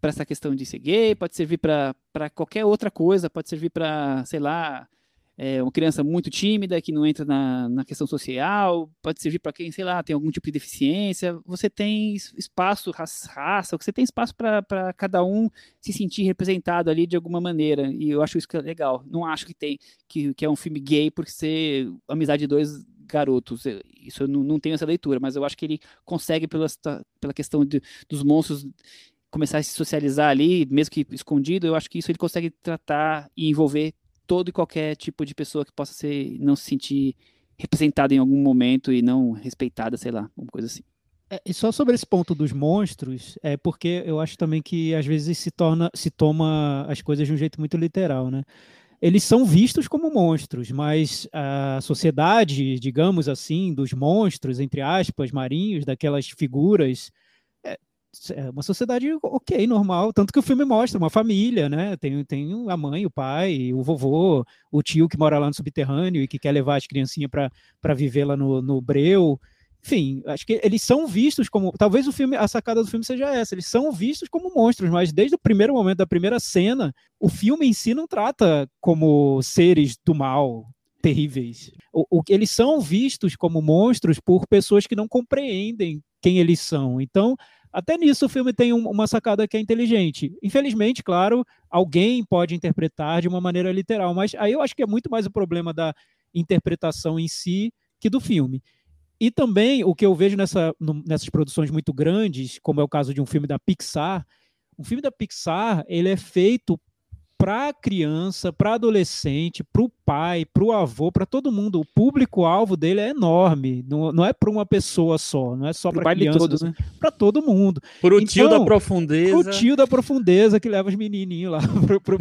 para essa questão de ser gay, pode servir para qualquer outra coisa, pode servir para, sei lá, é, uma criança muito tímida que não entra na, na questão social, pode servir para quem, sei lá, tem algum tipo de deficiência. Você tem espaço, raça, você tem espaço para cada um se sentir representado ali de alguma maneira. E eu acho isso que é legal. Não acho que tem que, que é um filme gay por ser amizade de dois garotos. Isso eu não, não tenho essa leitura, mas eu acho que ele consegue, pela, pela questão de, dos monstros, começar a se socializar ali, mesmo que escondido, eu acho que isso ele consegue tratar e envolver todo e qualquer tipo de pessoa que possa ser, não se sentir representada em algum momento e não respeitada, sei lá, alguma coisa assim. É, e só sobre esse ponto dos monstros, é porque eu acho também que às vezes se torna, se toma as coisas de um jeito muito literal, né? eles são vistos como monstros, mas a sociedade, digamos assim, dos monstros, entre aspas, marinhos, daquelas figuras, é, uma sociedade ok, normal. Tanto que o filme mostra uma família, né? Tem, tem a mãe, o pai, o vovô, o tio que mora lá no subterrâneo e que quer levar as criancinhas para viver lá no, no breu enfim, acho que eles são vistos como. Talvez o filme, a sacada do filme seja essa. Eles são vistos como monstros, mas desde o primeiro momento da primeira cena, o filme em si não trata como seres do mal terríveis. O, o eles são vistos como monstros por pessoas que não compreendem quem eles são. Então, até nisso o filme tem um, uma sacada que é inteligente. Infelizmente, claro, alguém pode interpretar de uma maneira literal, mas aí eu acho que é muito mais o problema da interpretação em si que do filme. E também o que eu vejo nessa, nessas produções muito grandes, como é o caso de um filme da Pixar, um filme da Pixar ele é feito para criança, para adolescente, para o pai, para o avô, para todo mundo. O público-alvo dele é enorme. Não, não é para uma pessoa só, não é só para criança, todos, né? para todo mundo. Para o então, tio da profundeza. O tio da profundeza que leva os menininhos lá para o.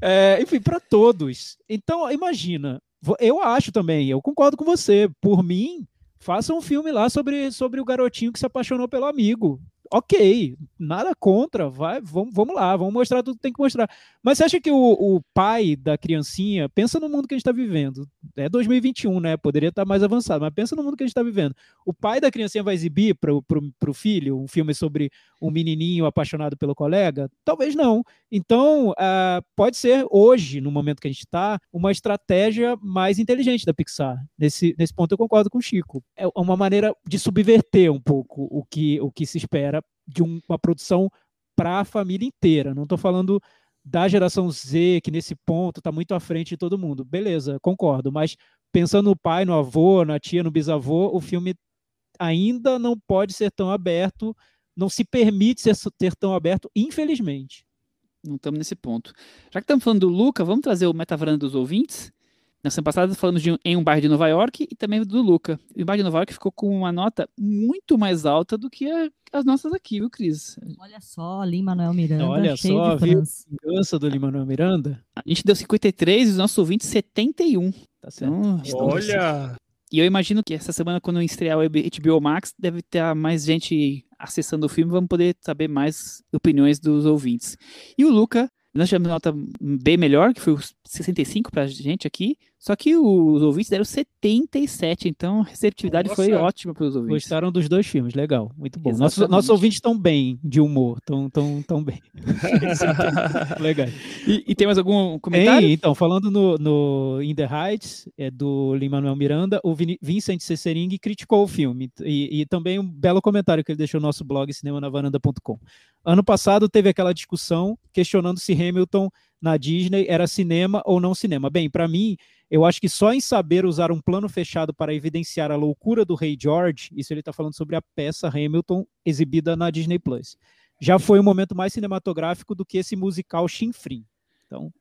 É, enfim, para todos. Então, imagina. Eu acho também, eu concordo com você. Por mim, Faça um filme lá sobre, sobre o garotinho que se apaixonou pelo amigo ok, nada contra, vai, vamos, vamos lá, vamos mostrar tudo que tem que mostrar. Mas você acha que o, o pai da criancinha, pensa no mundo que a gente está vivendo, é 2021, né? Poderia estar tá mais avançado, mas pensa no mundo que a gente está vivendo. O pai da criancinha vai exibir para o filho um filme sobre um menininho apaixonado pelo colega? Talvez não. Então, uh, pode ser hoje, no momento que a gente está, uma estratégia mais inteligente da Pixar. Nesse, nesse ponto eu concordo com o Chico. É uma maneira de subverter um pouco o que, o que se espera de uma produção para a família inteira. Não estou falando da geração Z, que nesse ponto está muito à frente de todo mundo. Beleza, concordo. Mas pensando no pai, no avô, na tia, no bisavô, o filme ainda não pode ser tão aberto, não se permite ser, tão aberto, infelizmente. Não estamos nesse ponto. Já que estamos falando do Luca, vamos trazer o Metavaranda dos ouvintes? Na semana passada falamos de um, em um bar de Nova York e também do Luca. E o bar de Nova York ficou com uma nota muito mais alta do que a, as nossas aqui, viu, Cris? Olha só, Lin-Manuel Miranda. Olha só, viu a vingança do Lin-Manuel Miranda? A gente deu 53 e os nossos ouvintes 71. Tá certo. Então, Olha! E eu imagino que essa semana, quando estrear o HBO Max, deve ter mais gente acessando o filme, vamos poder saber mais opiniões dos ouvintes. E o Luca nós tivemos nota bem melhor, que foi 65 pra gente aqui, só que os ouvintes deram 77, então a receptividade foi Nossa. ótima para os ouvintes. Gostaram dos dois filmes, legal, muito bom. Nossos, Exatamente. nossos ouvintes estão bem de humor, estão tão, tão bem. legal. E, e tem mais algum comentário? Hein, então, falando no, no In the Heights, é do Lin-Manuel Miranda, o Vini- Vincent Cessering criticou o filme. E, e também um belo comentário que ele deixou no nosso blog cinemanavaranda.com. Ano passado teve aquela discussão questionando se Hamilton na Disney era cinema ou não cinema. Bem, para mim, eu acho que só em saber usar um plano fechado para evidenciar a loucura do Rei George, isso ele está falando sobre a peça Hamilton exibida na Disney Plus, já foi um momento mais cinematográfico do que esse musical chinfrim. Então,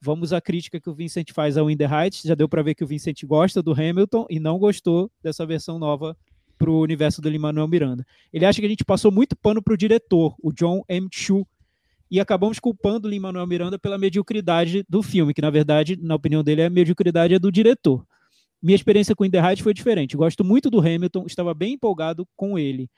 vamos à crítica que o Vincent faz ao In the Heights. Já deu para ver que o Vincent gosta do Hamilton e não gostou dessa versão nova para o universo do Lin-Manuel Miranda. Ele acha que a gente passou muito pano para o diretor, o John M. Chu, e acabamos culpando o Lin-Manuel Miranda pela mediocridade do filme, que na verdade, na opinião dele, a mediocridade é do diretor. Minha experiência com In the Heights foi diferente. Gosto muito do Hamilton, estava bem empolgado com ele.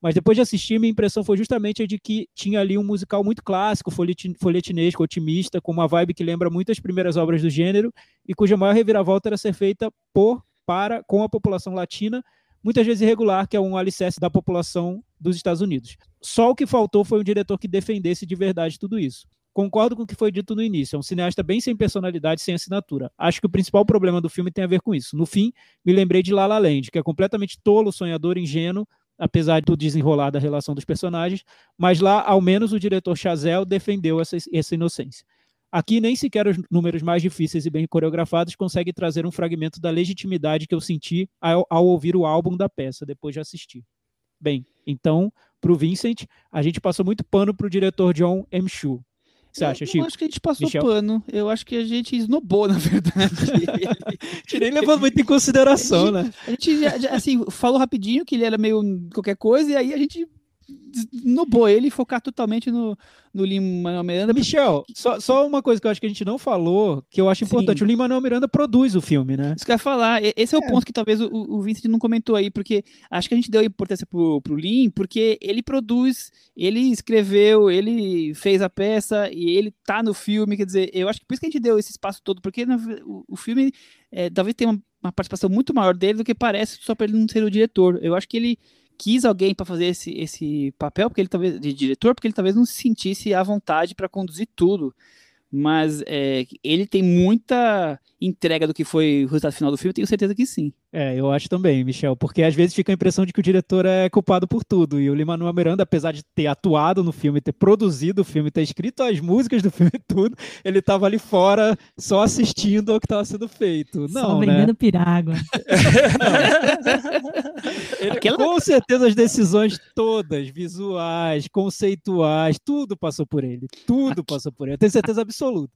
Mas depois de assistir, minha impressão foi justamente a de que tinha ali um musical muito clássico, folheti- folhetinesco, otimista, com uma vibe que lembra muito as primeiras obras do gênero e cuja maior reviravolta era ser feita por, para, com a população latina, muitas vezes irregular, que é um alicerce da população dos Estados Unidos. Só o que faltou foi um diretor que defendesse de verdade tudo isso. Concordo com o que foi dito no início. É um cineasta bem sem personalidade, sem assinatura. Acho que o principal problema do filme tem a ver com isso. No fim, me lembrei de La La Land, que é completamente tolo, sonhador, ingênuo, apesar do desenrolar da relação dos personagens, mas lá, ao menos, o diretor Chazelle defendeu essa, essa inocência. Aqui, nem sequer os números mais difíceis e bem coreografados conseguem trazer um fragmento da legitimidade que eu senti ao, ao ouvir o álbum da peça, depois de assistir. Bem, então, para o Vincent, a gente passou muito pano para o diretor John M. Chu. Que você acha, eu Chico? não acho que a gente passou Michel? pano. Eu acho que a gente esnobou, na verdade. Nem levando muito em consideração, né? a gente, já, já, assim, falou rapidinho que ele era meio qualquer coisa, e aí a gente esnobou ele e focar totalmente no, no Lin-Manuel Miranda. Michel, só, só uma coisa que eu acho que a gente não falou, que eu acho Sim. importante. O Lin-Manuel Miranda produz o filme, né? Isso que eu ia falar, esse é o ponto que talvez o, o Vincent não comentou aí, porque acho que a gente deu importância pro, pro Lin, porque ele produz, ele escreveu, ele fez a peça e ele tá no filme, quer dizer, eu acho que por isso que a gente deu esse espaço todo, porque ve- o, o filme é, talvez tenha uma, uma participação muito maior dele do que parece só para ele não ser o diretor. Eu acho que ele quis alguém para fazer esse, esse papel, porque ele talvez de diretor, porque ele talvez não se sentisse à vontade para conduzir tudo. Mas é, ele tem muita entrega do que foi o resultado final do filme, eu tenho certeza que sim. É, eu acho também, Michel, porque às vezes fica a impressão de que o diretor é culpado por tudo. E o Lin-Manuel Miranda, apesar de ter atuado no filme, ter produzido o filme, ter escrito as músicas do filme e tudo, ele estava ali fora só assistindo ao que estava sendo feito. Só Não, né? vendendo pirágua. Ele, Aquela- Com certeza as decisões todas, visuais, conceituais, tudo passou por ele. Tudo passou por ele. Eu tenho certeza absoluta.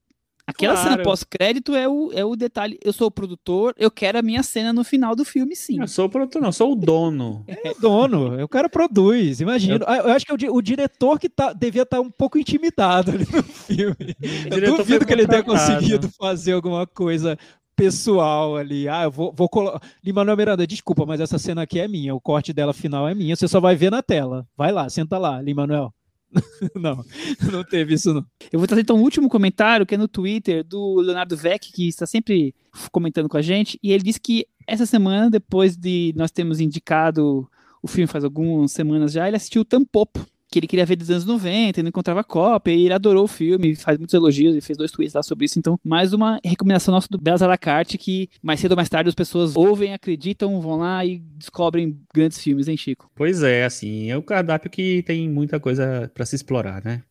Aquela cena Claro. pós-crédito é o, é o detalhe. Eu sou o produtor, eu quero a minha cena no final do filme, sim. Eu sou o produtor, não, sou o dono. É o dono, o cara produz, imagina. Ah, Eu acho que é o, di- o diretor que tá, devia estar um pouco intimidado ali no filme. Eu duvido que ele tenha conseguido fazer alguma coisa pessoal ali. Ah, eu vou, vou colocar. Lin-Manuel Miranda, desculpa, mas essa cena aqui é minha, o corte dela final é minha, você só vai ver na tela. Vai lá, senta lá, Lin-Manuel. não, não teve isso não. Eu vou trazer então um último comentário que é no Twitter do Leonardo Vec, que está sempre comentando com a gente, e ele disse que essa semana, depois de nós termos indicado o filme faz algumas semanas já, ele assistiu Tampopo, que ele queria ver dos anos 90 e não encontrava cópia, e ele adorou o filme, faz muitos elogios e fez dois tweets lá sobre isso. Então, mais uma recomendação nossa do Belas à la carte, que mais cedo ou mais tarde as pessoas ouvem, acreditam, vão lá e descobrem grandes filmes, hein, Chico? Pois é, assim, é o cardápio que tem muita coisa pra se explorar, né?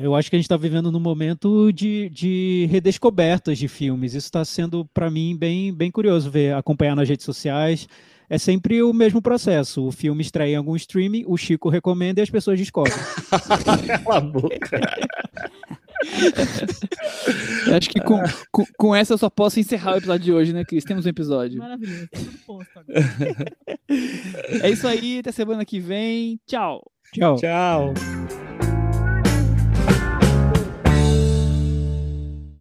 Eu acho que a gente está vivendo num momento de, de redescobertas de filmes. Isso está sendo, para mim, bem, bem curioso ver, acompanhar nas redes sociais. É sempre o mesmo processo. O filme estreia em algum streaming, o Chico recomenda e as pessoas descobrem. Cala a boca. Acho que com, com, com essa eu só posso encerrar o episódio de hoje, né, Cris? Temos um episódio. Maravilhoso. É isso aí, até semana que vem. Tchau! Tchau. Tchau.